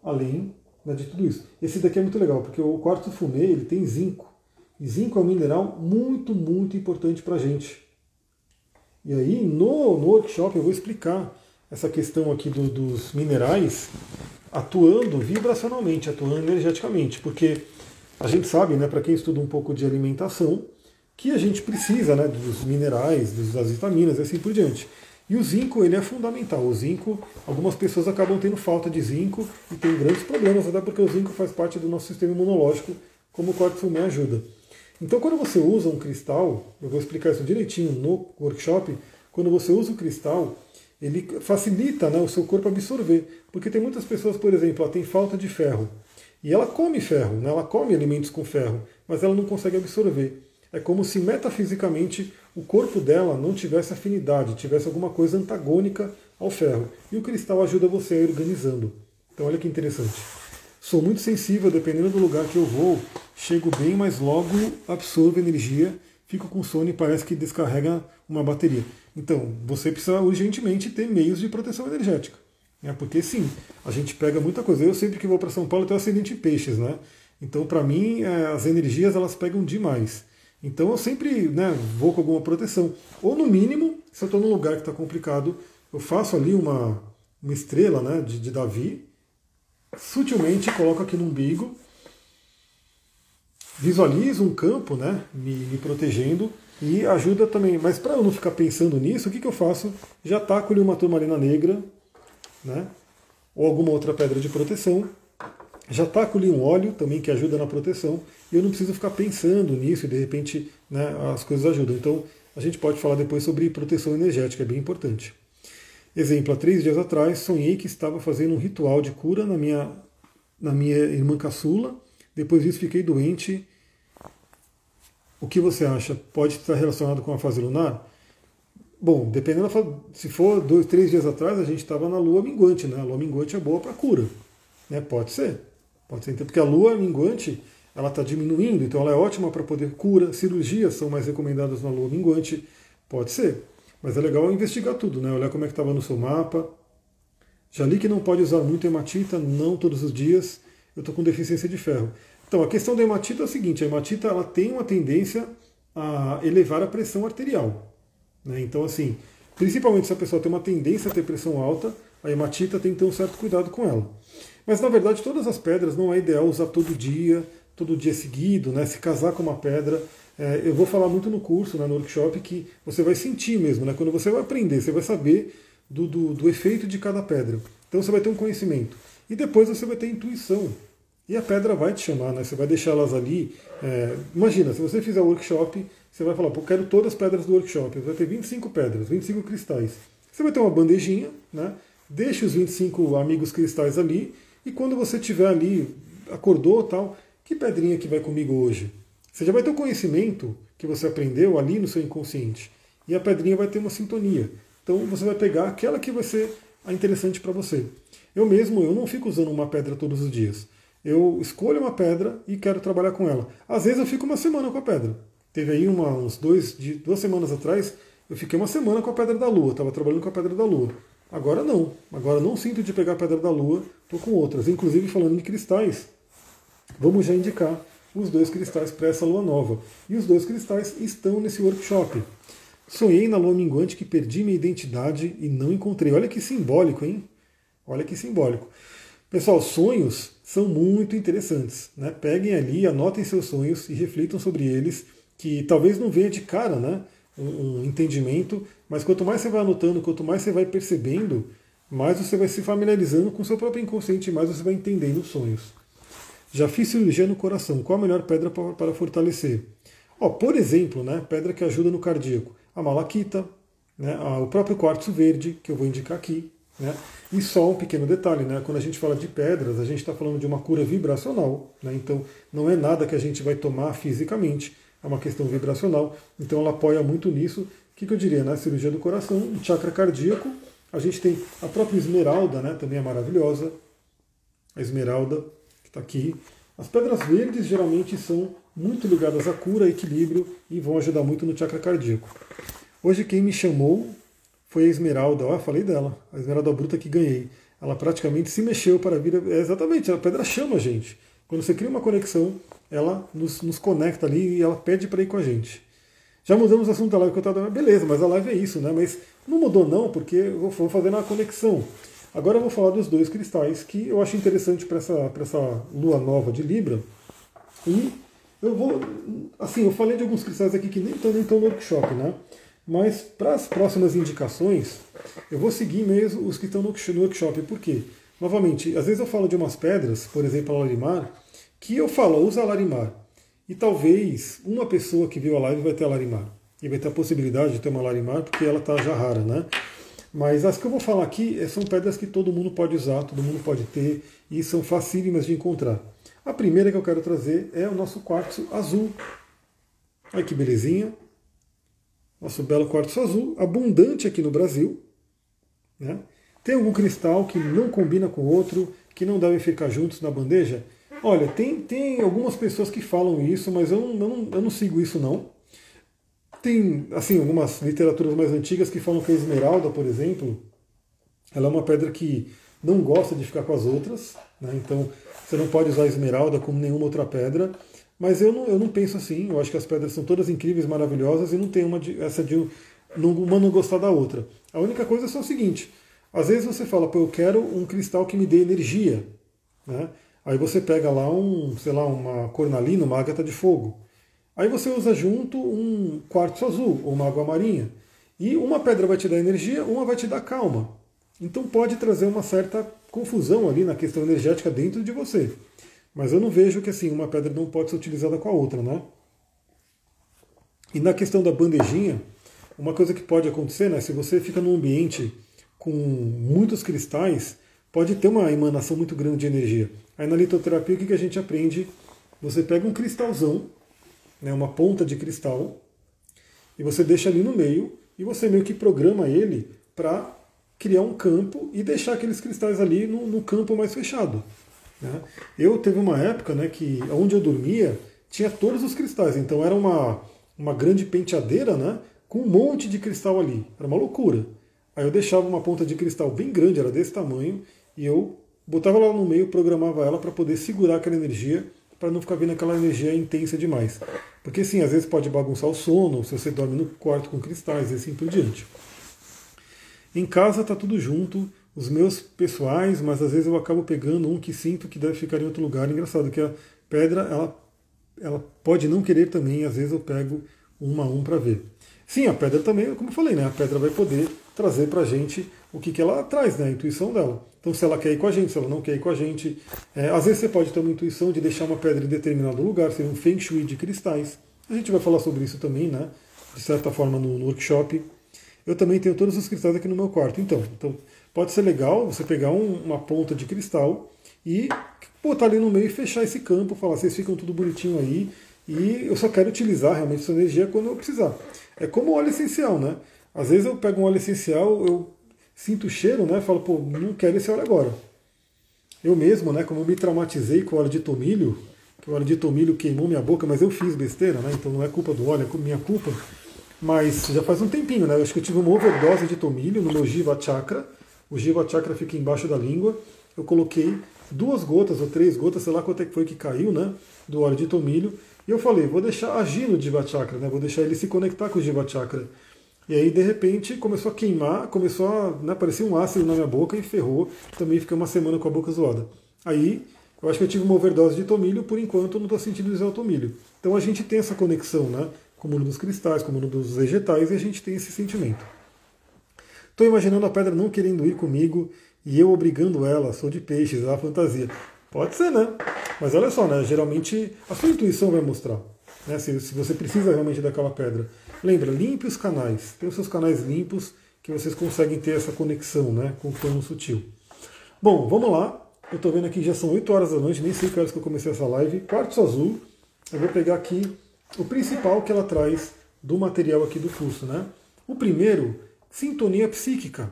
Além né, de tudo isso. Esse daqui é muito legal, porque o quarto fumê ele tem zinco. E zinco é um mineral muito, muito importante para a gente. E aí, no, no workshop, eu vou explicar essa questão aqui do, dos minerais atuando vibracionalmente, atuando energeticamente, porque a gente sabe, né, para quem estuda um pouco de alimentação, que a gente precisa né, dos minerais, das vitaminas e assim por diante. E o zinco ele é fundamental. O zinco, algumas pessoas acabam tendo falta de zinco e tem grandes problemas, até porque o zinco faz parte do nosso sistema imunológico, como o corte fumé ajuda. Então, quando você usa um cristal, eu vou explicar isso direitinho no workshop, quando você usa o cristal, ele facilita né, o seu corpo absorver. Porque tem muitas pessoas, por exemplo, ela tem falta de ferro. E ela come ferro, né, ela come alimentos com ferro, mas ela não consegue absorver. É como se metafisicamente o corpo dela não tivesse afinidade, tivesse alguma coisa antagônica ao ferro. E o cristal ajuda você a ir organizando. Então olha que interessante. Sou muito sensível, dependendo do lugar que eu vou, chego bem, mas logo absorvo energia, fico com sono e parece que descarrega uma bateria. Então, você precisa urgentemente ter meios de proteção energética. Né? Porque sim, a gente pega muita coisa. Eu sempre que vou para São Paulo tenho acidente de peixes, né? Então, para mim, é, as energias elas pegam demais. Então, eu sempre né, vou com alguma proteção. Ou, no mínimo, se eu estou num lugar que está complicado, eu faço ali uma, uma estrela né, de, de Davi, sutilmente coloco aqui no umbigo, visualizo um campo né, me, me protegendo e ajuda também. Mas para eu não ficar pensando nisso, o que, que eu faço? Já taco-lhe uma turmalina negra, né, ou alguma outra pedra de proteção. Já taco-lhe um óleo também que ajuda na proteção. E eu não preciso ficar pensando nisso e de repente né, as coisas ajudam. Então a gente pode falar depois sobre proteção energética, é bem importante. Exemplo, há três dias atrás sonhei que estava fazendo um ritual de cura na minha, na minha irmã caçula. Depois disso fiquei doente. O que você acha? Pode estar relacionado com a fase lunar? Bom, dependendo se for dois, três dias atrás, a gente estava na lua minguante, né? A lua minguante é boa para cura, né? Pode ser, pode ser, porque a lua minguante ela está diminuindo, então ela é ótima para poder cura. Cirurgias são mais recomendadas na lua minguante, pode ser. Mas é legal investigar tudo, né? Olhar como é que estava no seu mapa. Já li que não pode usar muito hematita, não todos os dias. Eu estou com deficiência de ferro. Então, a questão da hematita é o seguinte: a hematita ela tem uma tendência a elevar a pressão arterial. Né? Então, assim, principalmente se a pessoa tem uma tendência a ter pressão alta, a hematita tem que ter um certo cuidado com ela. Mas, na verdade, todas as pedras não é ideal usar todo dia, todo dia seguido, né? se casar com uma pedra. É, eu vou falar muito no curso, né, no workshop, que você vai sentir mesmo, né? quando você vai aprender, você vai saber do, do, do efeito de cada pedra. Então você vai ter um conhecimento. E depois você vai ter intuição. E a pedra vai te chamar, né? Você vai deixar elas ali. É, imagina, se você fizer o workshop, você vai falar, pô, quero todas as pedras do workshop. Você vai ter 25 pedras, 25 cristais. Você vai ter uma bandejinha, né? Deixe os 25 amigos cristais ali. E quando você tiver ali, acordou tal, que pedrinha que vai comigo hoje? Você já vai ter o conhecimento que você aprendeu ali no seu inconsciente. E a pedrinha vai ter uma sintonia. Então você vai pegar aquela que vai ser a interessante para você. Eu mesmo, eu não fico usando uma pedra todos os dias. Eu escolho uma pedra e quero trabalhar com ela. Às vezes eu fico uma semana com a pedra. Teve aí uma, uns dois, de, duas semanas atrás, eu fiquei uma semana com a pedra da lua, estava trabalhando com a pedra da lua. Agora não. Agora não sinto de pegar a pedra da lua, estou com outras. Inclusive falando de cristais, vamos já indicar os dois cristais para essa lua nova. E os dois cristais estão nesse workshop. Sonhei na lua minguante que perdi minha identidade e não encontrei. Olha que simbólico, hein? Olha que simbólico. Pessoal, sonhos são muito interessantes. Né? Peguem ali, anotem seus sonhos e reflitam sobre eles, que talvez não venha de cara né? um, um entendimento, mas quanto mais você vai anotando, quanto mais você vai percebendo, mais você vai se familiarizando com seu próprio inconsciente, mais você vai entendendo os sonhos. Já fiz cirurgia no coração. Qual a melhor pedra para fortalecer? Ó, por exemplo, né, pedra que ajuda no cardíaco. A malaquita, né, o próprio quartzo verde, que eu vou indicar aqui. Né? E só um pequeno detalhe, né? quando a gente fala de pedras, a gente está falando de uma cura vibracional. Né? Então, não é nada que a gente vai tomar fisicamente, é uma questão vibracional. Então, ela apoia muito nisso. O que, que eu diria? Né? Cirurgia do coração, chakra cardíaco. A gente tem a própria esmeralda, né? também é maravilhosa. A esmeralda, que está aqui. As pedras verdes geralmente são muito ligadas à cura, equilíbrio e vão ajudar muito no chakra cardíaco. Hoje quem me chamou foi a Esmeralda, ó, falei dela, a Esmeralda Bruta que ganhei. Ela praticamente se mexeu para vir. É, exatamente, a pedra chama a gente. Quando você cria uma conexão, ela nos, nos conecta ali e ela pede para ir com a gente. Já mudamos o assunto da live que eu estava. Beleza, mas a live é isso, né? Mas não mudou não, porque eu vou fazer uma conexão. Agora eu vou falar dos dois cristais que eu acho interessante para essa, essa lua nova de Libra. E eu vou. Assim, eu falei de alguns cristais aqui que nem estão no workshop, né? Mas para as próximas indicações, eu vou seguir mesmo os que estão no workshop. Por quê? Novamente, às vezes eu falo de umas pedras, por exemplo, a larimar, que eu falo, usa larimar. E talvez uma pessoa que viu a live vai ter a larimar. E vai ter a possibilidade de ter uma larimar, porque ela está já rara, né? Mas as que eu vou falar aqui eh, são pedras que todo mundo pode usar, todo mundo pode ter e são facílimas de encontrar. A primeira que eu quero trazer é o nosso quartzo azul. Olha que belezinha. Nosso belo quartzo azul, abundante aqui no Brasil. Né? Tem algum cristal que não combina com outro, que não devem ficar juntos na bandeja? Olha, tem, tem algumas pessoas que falam isso, mas eu não, eu não, eu não sigo isso não. Tem, assim, algumas literaturas mais antigas que falam que a esmeralda, por exemplo, ela é uma pedra que não gosta de ficar com as outras, né? então você não pode usar a esmeralda como nenhuma outra pedra, mas eu não, eu não penso assim, eu acho que as pedras são todas incríveis, maravilhosas, e não tem uma de, essa de uma não gostar da outra. A única coisa é só o seguinte, às vezes você fala, pô, eu quero um cristal que me dê energia, né? Aí você pega lá um, sei lá, uma cornalina, uma ágata de fogo. Aí você usa junto um quartzo azul ou uma água marinha. E uma pedra vai te dar energia, uma vai te dar calma. Então pode trazer uma certa confusão ali na questão energética dentro de você. Mas eu não vejo que assim uma pedra não pode ser utilizada com a outra, né? E na questão da bandejinha, uma coisa que pode acontecer, né? Se você fica num ambiente com muitos cristais, pode ter uma emanação muito grande de energia. Aí na litoterapia o que a gente aprende? Você pega um cristalzão né, uma ponta de cristal, e você deixa ali no meio, e você meio que programa ele para criar um campo e deixar aqueles cristais ali no, no campo mais fechado. Né? Eu teve uma época né, que onde eu dormia tinha todos os cristais, então era uma, uma grande penteadeira né, com um monte de cristal ali, era uma loucura. Aí eu deixava uma ponta de cristal bem grande, era desse tamanho, e eu botava lá no meio, programava ela para poder segurar aquela energia para não ficar vendo aquela energia intensa demais. Porque sim, às vezes pode bagunçar o sono, se você dorme no quarto com cristais e assim por diante. Em casa está tudo junto, os meus pessoais, mas às vezes eu acabo pegando um que sinto que deve ficar em outro lugar. Engraçado que a pedra ela, ela pode não querer também, às vezes eu pego um a um para ver. Sim, a pedra também, como eu falei, né? A pedra vai poder trazer para a gente o que, que ela traz, né? A intuição dela. Então, se ela quer ir com a gente, se ela não quer ir com a gente. É, às vezes você pode ter uma intuição de deixar uma pedra em determinado lugar, seria um feng shui de cristais. A gente vai falar sobre isso também, né? De certa forma no, no workshop. Eu também tenho todos os cristais aqui no meu quarto. Então, então pode ser legal você pegar um, uma ponta de cristal e botar ali no meio e fechar esse campo, falar, vocês ficam tudo bonitinho aí, e eu só quero utilizar realmente essa energia quando eu precisar. É como óleo essencial, né? Às vezes eu pego um óleo essencial, eu sinto o cheiro, né? Falo, pô, não quero esse óleo agora. Eu mesmo, né? Como eu me traumatizei com o óleo de tomilho, que o óleo de tomilho queimou minha boca, mas eu fiz besteira, né? Então não é culpa do óleo, é minha culpa. Mas já faz um tempinho, né? Eu acho que eu tive uma overdose de tomilho no meu Jiva Chakra. O Jiva Chakra fica embaixo da língua. Eu coloquei duas gotas ou três gotas, sei lá quanto é que foi que caiu, né? Do óleo de tomilho. E eu falei, vou deixar agir no Jiva Chakra, né? vou deixar ele se conectar com o Jiva Chakra. E aí, de repente, começou a queimar, começou a né, aparecer um ácido na minha boca e ferrou. Também fiquei uma semana com a boca zoada. Aí, eu acho que eu tive uma overdose de tomilho, por enquanto eu não estou sentindo usar o tomilho. Então a gente tem essa conexão, né? Com o mundo dos cristais, com o mundo dos vegetais, e a gente tem esse sentimento. Estou imaginando a pedra não querendo ir comigo e eu obrigando ela, sou de peixes, é a fantasia. Pode ser, né? Mas olha só, né? Geralmente a sua intuição vai mostrar. Né? Se, se você precisa realmente daquela pedra. Lembra, limpe os canais. Tem os seus canais limpos que vocês conseguem ter essa conexão né, com o plano sutil. Bom, vamos lá. Eu estou vendo aqui já são 8 horas da noite, nem sei que horas que eu comecei essa live. Quartzo azul. Eu vou pegar aqui o principal que ela traz do material aqui do curso. Né? O primeiro, sintonia psíquica.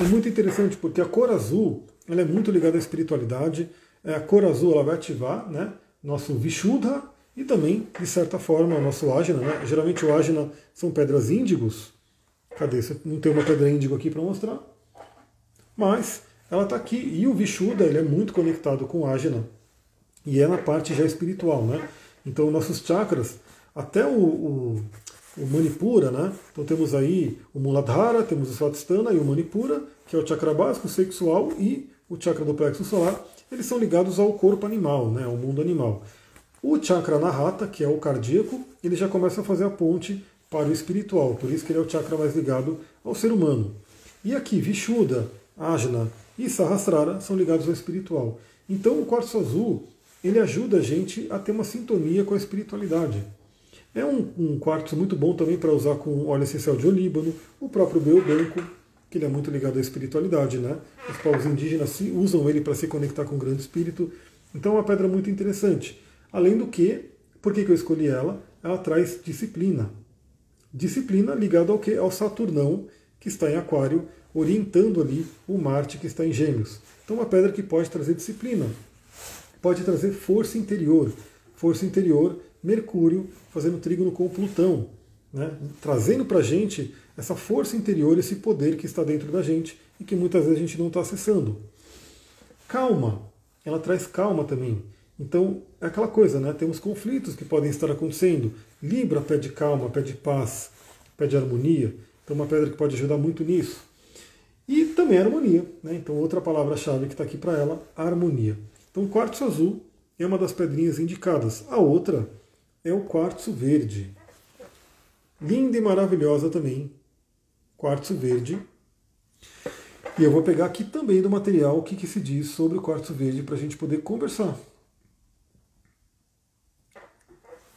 É muito interessante porque a cor azul ela é muito ligada à espiritualidade, é, a cor azul ela vai ativar né, nosso Vishuddha e também, de certa forma, o nosso Ajna. Né? Geralmente o Ajna são pedras índigos. Cadê? Não tem uma pedra índigo aqui para mostrar? Mas ela está aqui. E o Vishuddha ele é muito conectado com o Ajna. E é na parte já espiritual. Né? Então nossos chakras, até o, o, o Manipura, né? então temos aí o Muladhara, temos o Svatistana e o Manipura, que é o chakra básico, sexual, e o chakra do plexo solar, eles são ligados ao corpo animal, né, ao mundo animal. O chakra narrata, que é o cardíaco, ele já começa a fazer a ponte para o espiritual, por isso que ele é o chakra mais ligado ao ser humano. E aqui, Vishuddha, Ajna e Sahasrara são ligados ao espiritual. Então o quartzo azul, ele ajuda a gente a ter uma sintonia com a espiritualidade. É um, um quartzo muito bom também para usar com óleo essencial de olíbano, o próprio beu branco, que ele é muito ligado à espiritualidade, né? Os povos indígenas usam ele para se conectar com o grande espírito. Então é uma pedra muito interessante. Além do que, por que, que eu escolhi ela? Ela traz disciplina. Disciplina ligada ao que? Ao Saturnão, que está em Aquário, orientando ali o Marte, que está em Gêmeos. Então uma pedra que pode trazer disciplina, pode trazer força interior. Força interior, Mercúrio fazendo trígono com Plutão, né? trazendo para a gente essa força interior, esse poder que está dentro da gente e que muitas vezes a gente não está acessando. Calma, ela traz calma também. Então, é aquela coisa, né? Temos conflitos que podem estar acontecendo. Libra pede calma, pede paz, pede harmonia. Então, uma pedra que pode ajudar muito nisso. E também harmonia, né? Então, outra palavra-chave que está aqui para ela, harmonia. Então, quartzo azul é uma das pedrinhas indicadas. A outra é o quartzo verde. Linda e maravilhosa também, quartzo verde. E eu vou pegar aqui também do material o que, que se diz sobre o quartzo verde para a gente poder conversar.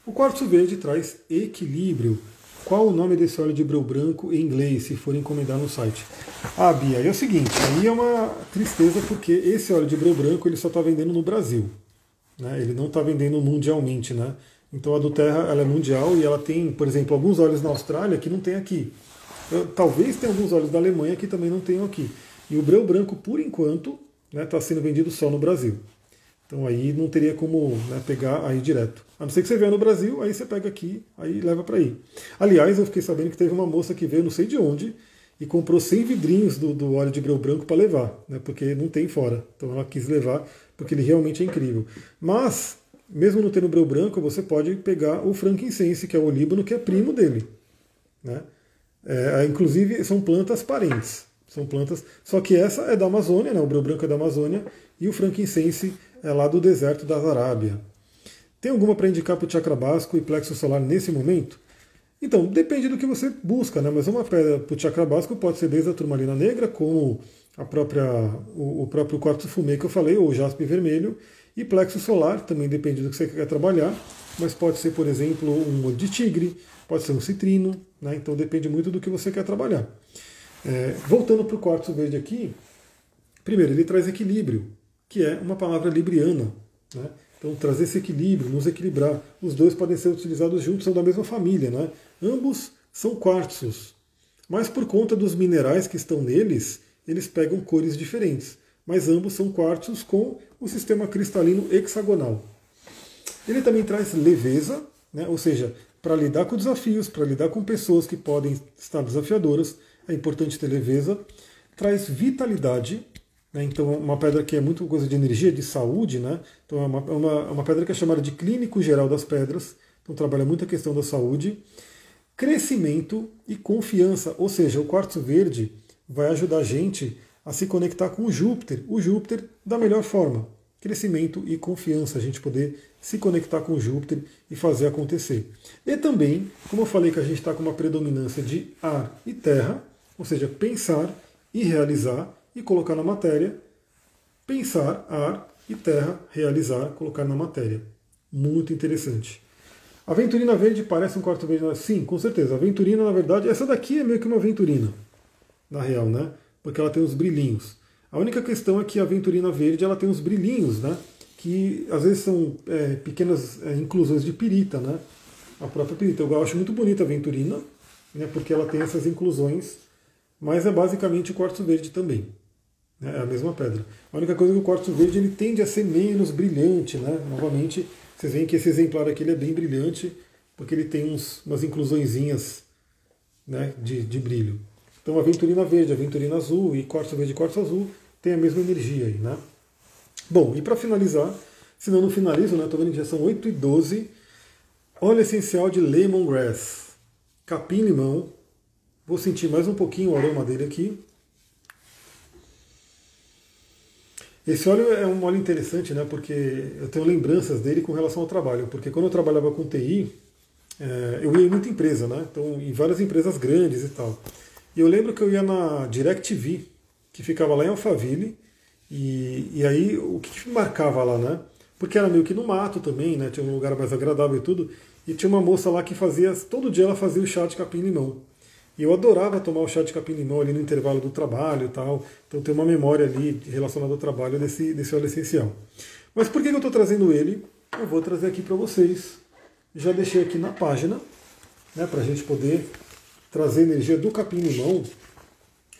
O quartzo verde traz equilíbrio. Qual o nome desse óleo de breu branco em inglês, se for encomendar no site? Ah, Bia, é o seguinte, aí é uma tristeza porque esse óleo de breu branco ele só está vendendo no Brasil. Né? Ele não está vendendo mundialmente. Né? Então a do Terra ela é mundial e ela tem, por exemplo, alguns óleos na Austrália que não tem aqui. Talvez tenha alguns óleos da Alemanha que também não tenham aqui. E o breu branco, por enquanto, está né, tá sendo vendido só no Brasil. Então aí não teria como né, pegar aí direto. A não ser que você venha no Brasil, aí você pega aqui, aí leva para aí. Aliás, eu fiquei sabendo que teve uma moça que veio não sei de onde e comprou 100 vidrinhos do, do óleo de breu branco para levar, né, porque não tem fora. Então ela quis levar porque ele realmente é incrível. Mas, mesmo não tendo breu branco, você pode pegar o frankincense, que é o olíbano, que é primo dele. Né? É, inclusive, são plantas parentes. São plantas. Só que essa é da Amazônia, né? o breu branco é da Amazônia, e o frankincense é lá do deserto da Arábia. Tem alguma para indicar para o chakra básico e plexo solar nesse momento? Então, depende do que você busca, né? Mas uma pedra para o chakra básico pode ser desde a turmalina negra, como a própria, o, o próprio quartzo fumê que eu falei, ou jaspe vermelho, e plexo solar, também depende do que você quer trabalhar, mas pode ser, por exemplo, um olho de tigre, pode ser um citrino, né? então depende muito do que você quer trabalhar. É, voltando para o quartzo verde aqui, primeiro, ele traz equilíbrio, que é uma palavra libriana. Né? Então, trazer esse equilíbrio, nos equilibrar. Os dois podem ser utilizados juntos, são da mesma família. Né? Ambos são quartzos, mas por conta dos minerais que estão neles, eles pegam cores diferentes. Mas ambos são quartzos com o sistema cristalino hexagonal. Ele também traz leveza, né? ou seja, para lidar com desafios, para lidar com pessoas que podem estar desafiadoras, é importante ter leveza. Traz vitalidade, né? então uma pedra que é muito coisa de energia, de saúde, né? então é uma, é uma, é uma pedra que é chamada de clínico geral das pedras, então trabalha muito a questão da saúde. Crescimento e confiança, ou seja, o quartzo verde vai ajudar a gente a se conectar com o Júpiter, o Júpiter da melhor forma. Crescimento e confiança, a gente poder se conectar com o Júpiter e fazer acontecer. E também, como eu falei que a gente está com uma predominância de ar e terra, ou seja, pensar e realizar e colocar na matéria, pensar, ar e terra, realizar, colocar na matéria. Muito interessante. Aventurina verde parece um quarto verde? Sim, com certeza. Aventurina, na verdade, essa daqui é meio que uma aventurina na real, né? Porque ela tem os brilhinhos. A única questão é que a aventurina verde ela tem os brilhinhos, né? Que às vezes são é, pequenas é, inclusões de pirita, né? A própria pirita. Eu acho muito bonita a aventurina, né? Porque ela tem essas inclusões, mas é basicamente o quartzo verde também. Né? É a mesma pedra. A única coisa é que o quartzo verde ele tende a ser menos brilhante, né? Novamente, vocês veem que esse exemplar aqui ele é bem brilhante, porque ele tem uns, umas inclusõezinhas né, de, de brilho. Então aventurina verde, aventurina azul e quartzo verde e quartzo azul tem a mesma energia aí, né? Bom, e para finalizar, se não finalizo, né? Estou vendo que já são 8 e 12. Óleo essencial de lemongrass. Capim-limão. Vou sentir mais um pouquinho o aroma dele aqui. Esse óleo é um óleo interessante, né? Porque eu tenho lembranças dele com relação ao trabalho. Porque quando eu trabalhava com TI, é, eu ia em muita empresa, né? Então, em várias empresas grandes e tal. E eu lembro que eu ia na DirecTV, que ficava lá em Alphaville, e, e aí o que, que marcava lá, né? Porque era meio que no mato também, né? Tinha um lugar mais agradável e tudo. E tinha uma moça lá que fazia, todo dia ela fazia o chá de capim-limão. E eu adorava tomar o chá de capim-limão ali no intervalo do trabalho e tal. Então tem uma memória ali relacionada ao trabalho desse, desse óleo essencial. Mas por que eu estou trazendo ele? Eu vou trazer aqui para vocês. Já deixei aqui na página, né, para a gente poder trazer energia do capim-limão.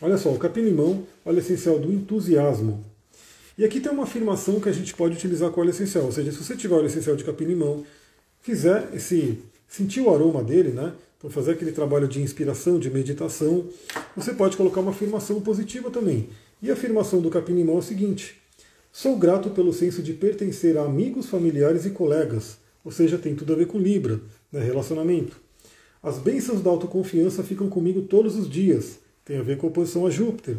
Olha só, o capim-limão, óleo essencial do entusiasmo. E aqui tem uma afirmação que a gente pode utilizar com óleo essencial, ou seja, se você tiver óleo essencial de capim-limão, fizer esse, sentir o aroma dele, né? Então fazer aquele trabalho de inspiração, de meditação, você pode colocar uma afirmação positiva também. E a afirmação do capim-limão é o seguinte: Sou grato pelo senso de pertencer a amigos, familiares e colegas. Ou seja, tem tudo a ver com Libra, né, relacionamento. As bênçãos da autoconfiança ficam comigo todos os dias. Tem a ver com a oposição a Júpiter.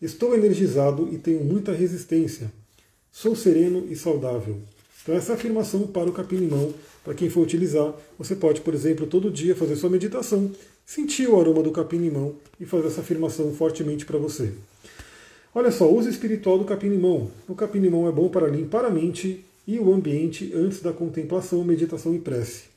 Estou energizado e tenho muita resistência. Sou sereno e saudável. Então essa é afirmação para o capim-limão, para quem for utilizar, você pode, por exemplo, todo dia fazer sua meditação, sentir o aroma do capim-limão e fazer essa afirmação fortemente para você. Olha só, uso espiritual do capim-limão. O capim-limão é bom para limpar a mente e o ambiente antes da contemplação, meditação e prece.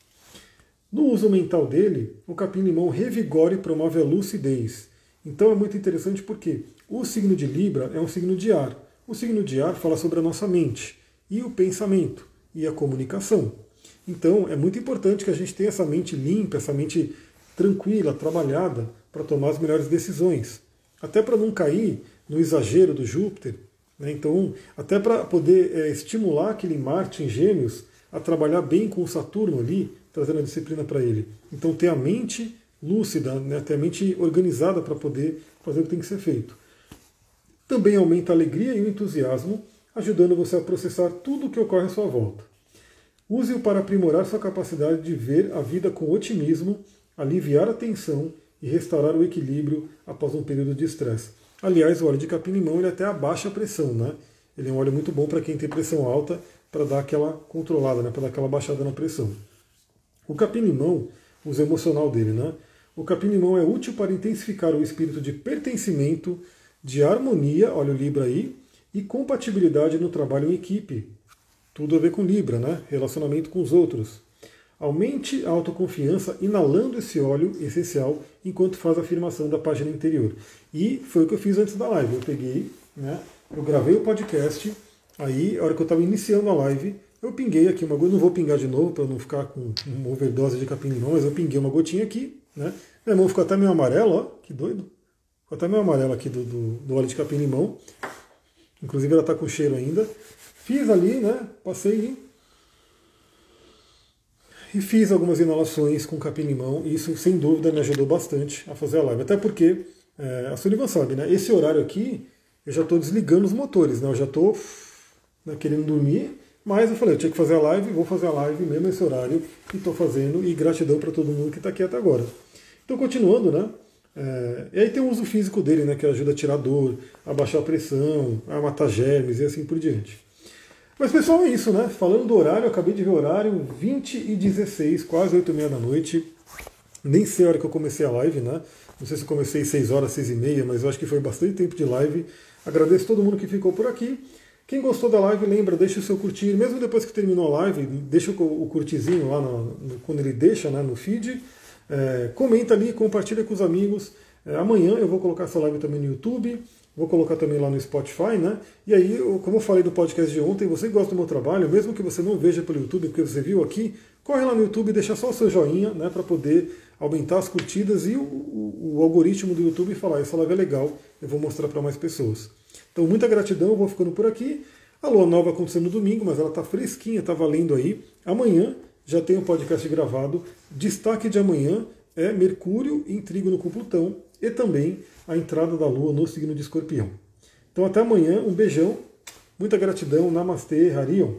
No uso mental dele, o capim-limão revigora e promove a lucidez. Então é muito interessante porque o signo de Libra é um signo de ar. O signo de ar fala sobre a nossa mente e o pensamento e a comunicação. Então é muito importante que a gente tenha essa mente limpa, essa mente tranquila, trabalhada, para tomar as melhores decisões. Até para não cair no exagero do Júpiter. Né? Então, até para poder é, estimular aquele Marte em Gêmeos a trabalhar bem com o Saturno ali, trazendo a disciplina para ele. Então ter a mente lúcida, né, ter a mente organizada para poder fazer o que tem que ser feito. Também aumenta a alegria e o entusiasmo, ajudando você a processar tudo o que ocorre à sua volta. Use-o para aprimorar sua capacidade de ver a vida com otimismo, aliviar a tensão e restaurar o equilíbrio após um período de estresse. Aliás, o óleo de capim-limão ele até abaixa a pressão, né? Ele é um óleo muito bom para quem tem pressão alta, para dar aquela controlada, né? para dar aquela baixada na pressão. O capim-limão, uso emocional dele, né? O capim-limão é útil para intensificar o espírito de pertencimento, de harmonia, olha o Libra aí, e compatibilidade no trabalho em equipe. Tudo a ver com Libra, né? Relacionamento com os outros. Aumente a autoconfiança inalando esse óleo essencial enquanto faz a afirmação da página interior. E foi o que eu fiz antes da live. Eu peguei, né? Eu gravei o podcast, aí, a hora que eu estava iniciando a live, eu pinguei aqui uma gota, não vou pingar de novo para não ficar com uma overdose de capim-limão, mas eu pinguei uma gotinha aqui, né? Minha mão ficou até meio amarela, ó, que doido. Ficou até meio amarela aqui do, do, do óleo de capim-limão. Inclusive ela está com cheiro ainda. Fiz ali, né? Passei e fiz algumas inalações com capim-limão, e isso sem dúvida me ajudou bastante a fazer a live. Até porque, é, a Sullivan sabe, né? Esse horário aqui, eu já estou desligando os motores, né? Eu já estou né, querendo dormir, mas eu falei, eu tinha que fazer a live, vou fazer a live mesmo esse horário, e estou fazendo, e gratidão para todo mundo que está aqui até agora. Então, continuando, né? É, e aí tem o uso físico dele, né? Que ajuda a tirar dor, a baixar a pressão, a matar germes e assim por diante. Mas pessoal, é isso, né? Falando do horário, eu acabei de ver o horário, 20 e 16, quase 8 e meia da noite. Nem sei a hora que eu comecei a live, né? Não sei se comecei 6 horas, 6 e meia, mas eu acho que foi bastante tempo de live. Agradeço todo mundo que ficou por aqui. Quem gostou da live, lembra, deixa o seu curtir, mesmo depois que terminou a live, deixa o curtizinho lá no, no, quando ele deixa né, no feed. É, comenta ali, compartilha com os amigos. É, amanhã eu vou colocar essa live também no YouTube. Vou colocar também lá no Spotify, né? E aí, como eu falei do podcast de ontem, você gosta do meu trabalho, mesmo que você não veja pelo YouTube, porque você viu aqui, corre lá no YouTube e deixa só o seu joinha, né? Para poder aumentar as curtidas e o, o, o, algoritmo do YouTube falar, essa live é legal, eu vou mostrar para mais pessoas. Então, muita gratidão, eu vou ficando por aqui. A lua nova acontecendo no domingo, mas ela tá fresquinha, tá valendo aí. Amanhã já tem um podcast gravado. Destaque de amanhã é Mercúrio em trígono com Plutão e também a entrada da Lua no signo de Escorpião. Então até amanhã, um beijão, muita gratidão, Namastê, Harion.